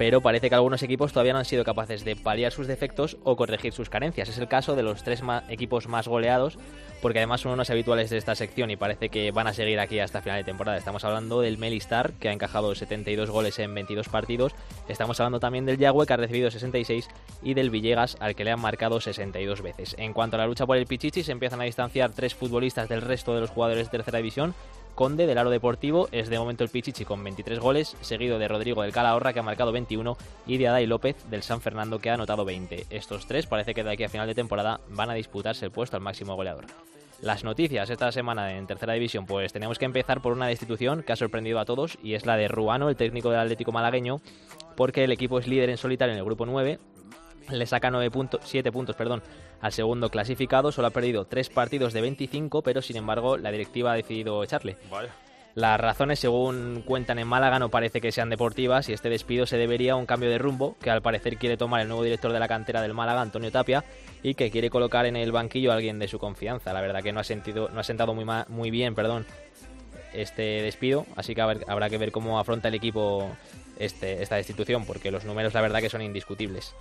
pero parece que algunos equipos todavía no han sido capaces de paliar sus defectos o corregir sus carencias. Es el caso de los tres equipos más goleados, porque además son unos habituales de esta sección y parece que van a seguir aquí hasta final de temporada. Estamos hablando del Melistar, que ha encajado 72 goles en 22 partidos. Estamos hablando también del Yagüe, que ha recibido 66, y del Villegas, al que le han marcado 62 veces. En cuanto a la lucha por el Pichichi, se empiezan a distanciar tres futbolistas del resto de los jugadores de tercera división. Conde del Aro Deportivo es de momento el Pichichi con 23 goles, seguido de Rodrigo del Calahorra que ha marcado 21 y de Adai López del San Fernando que ha anotado 20. Estos tres parece que de aquí a final de temporada van a disputarse el puesto al máximo goleador. Las noticias esta semana en tercera división, pues tenemos que empezar por una destitución que ha sorprendido a todos y es la de Ruano, el técnico del Atlético malagueño, porque el equipo es líder en solitario en el grupo 9 le saca 9 puntos, 7 puntos perdón, al segundo clasificado. Solo ha perdido 3 partidos de 25, pero sin embargo la directiva ha decidido echarle. Las razones, según cuentan en Málaga, no parece que sean deportivas y este despido se debería a un cambio de rumbo que al parecer quiere tomar el nuevo director de la cantera del Málaga, Antonio Tapia, y que quiere colocar en el banquillo a alguien de su confianza. La verdad que no ha, sentido, no ha sentado muy, muy bien perdón, este despido, así que habrá que ver cómo afronta el equipo este, esta destitución, porque los números la verdad que son indiscutibles.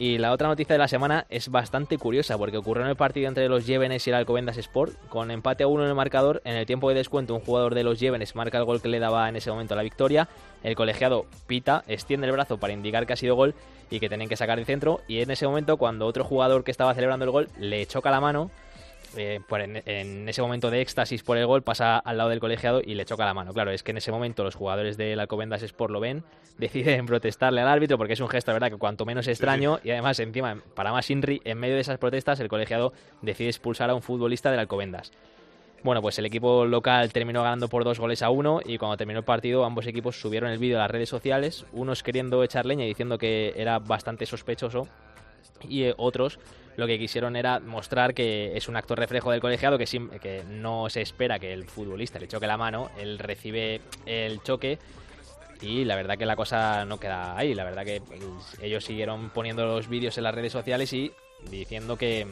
Y la otra noticia de la semana es bastante curiosa porque ocurrió en el partido entre los Llévenes y el Alcobendas Sport. Con empate a uno en el marcador, en el tiempo de descuento un jugador de los Llévenes marca el gol que le daba en ese momento la victoria. El colegiado pita, extiende el brazo para indicar que ha sido gol y que tienen que sacar el centro. Y en ese momento cuando otro jugador que estaba celebrando el gol le choca la mano eh, en, ese momento de éxtasis por el gol, pasa al lado del colegiado y le choca la mano. Claro, es que en ese momento los jugadores del Alcobendas Sport lo ven, <laughs> deciden protestarle al árbitro porque es un gesto, ¿verdad?, que cuanto menos extraño y además, encima, para más Inri, en medio de esas protestas, el colegiado decide expulsar a un futbolista del Alcobendas. Bueno, pues el equipo local terminó ganando por dos goles a uno y cuando terminó el partido ambos equipos subieron el vídeo a las redes sociales, unos queriendo echar leña y diciendo que era bastante sospechoso y eh, otros lo que quisieron era mostrar que es un acto reflejo del colegiado, que, que no se espera que el futbolista le choque la mano, él recibe el choque y la verdad que la cosa no queda ahí, la verdad que ellos siguieron poniendo los vídeos en las redes sociales y diciendo que,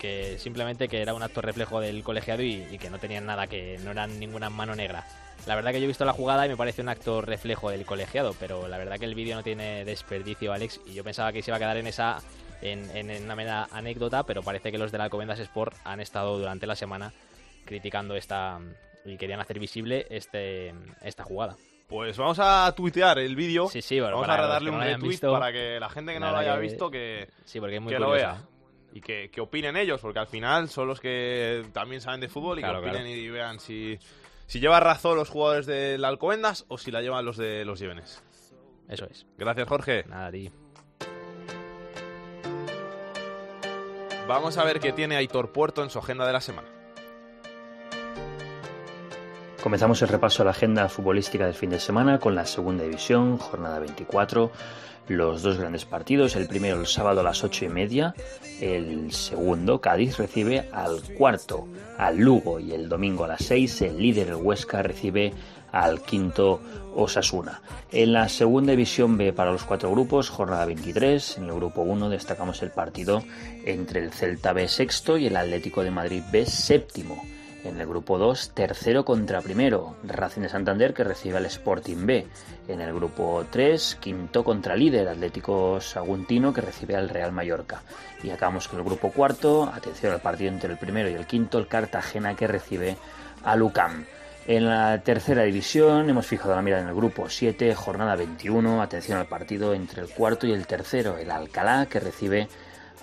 que simplemente que era un acto reflejo del colegiado y, y que no tenían nada, que no eran ninguna mano negra. La verdad que yo he visto la jugada y me parece un acto reflejo del colegiado, pero la verdad que el vídeo no tiene desperdicio, Alex, y yo pensaba que se iba a quedar en esa en, una mera anécdota, pero parece que los de la Alcobendas Sport han estado durante la semana criticando esta y querían hacer visible este esta jugada. Pues vamos a tuitear el vídeo. Sí, sí, vamos a darle un retweet para que la gente que no lo haya visto que, sí, porque es muy lo vea. Y que, opinen ellos, porque al final son los que también saben de fútbol y que opinen y vean si, si lleva razón los jugadores del Alcobendas o si la llevan los de los Llévenes. Eso es. Gracias, Jorge. Nada, ti. Vamos a ver qué tiene Aitor Puerto en su agenda de la semana. Comenzamos el repaso a la agenda futbolística del fin de semana con la segunda división, jornada 24, los dos grandes partidos, el primero el sábado a las ocho y media, el segundo Cádiz recibe al cuarto al Lugo y el domingo a las 6 el líder el Huesca recibe al quinto Osasuna. En la segunda división B para los cuatro grupos, jornada 23. En el grupo 1 destacamos el partido entre el Celta B sexto y el Atlético de Madrid B séptimo. En el grupo 2, tercero contra primero, Racing de Santander que recibe al Sporting B. En el grupo 3, quinto contra líder, Atlético Saguntino que recibe al Real Mallorca. Y acabamos con el grupo cuarto, atención al partido entre el primero y el quinto, el Cartagena que recibe al UCAM. En la tercera división hemos fijado la mirada en el grupo 7, jornada 21, atención al partido entre el cuarto y el tercero, el Alcalá que recibe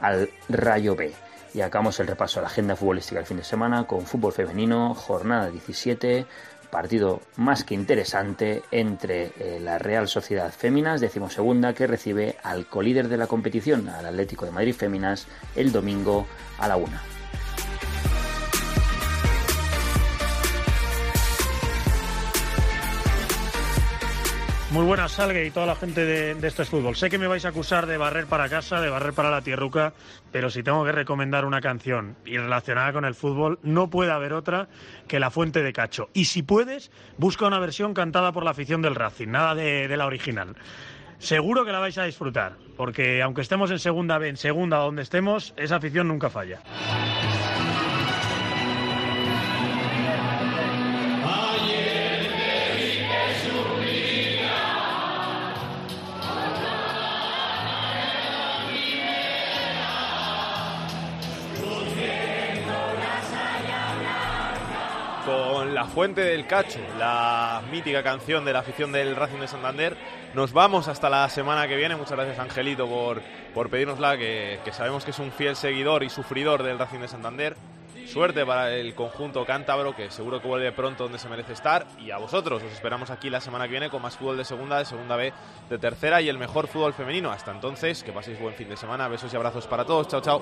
al Rayo B. Y acabamos el repaso a la agenda futbolística del fin de semana con fútbol femenino, jornada 17, partido más que interesante entre eh, la Real Sociedad Féminas, decimosegunda, que recibe al colíder de la competición, al Atlético de Madrid Féminas, el domingo a la una. Muy buenas, Salgue y toda la gente de, este fútbol. Sé que me vais a acusar de barrer para casa, de barrer para la tierruca, pero si tengo que recomendar una canción y relacionada con el fútbol, no puede haber otra que La Fuente de Cacho. Y si puedes, busca una versión cantada por la afición del Racing, nada de, la original. Seguro que la vais a disfrutar, porque aunque estemos en segunda B, en segunda donde estemos, esa afición nunca falla. La Fuente del Cacho, la mítica canción de la afición del Racing de Santander. Nos vamos hasta la semana que viene. Muchas gracias, Angelito, por, por pedírnosla, que, que sabemos que es un fiel seguidor y sufridor del Racing de Santander. Suerte para el conjunto cántabro, que seguro que vuelve pronto donde se merece estar. Y a vosotros, os esperamos aquí la semana que viene con más fútbol de segunda, de segunda B, de tercera y el mejor fútbol femenino. Hasta entonces, que paséis buen fin de semana. Besos y abrazos para todos. Chao, chao.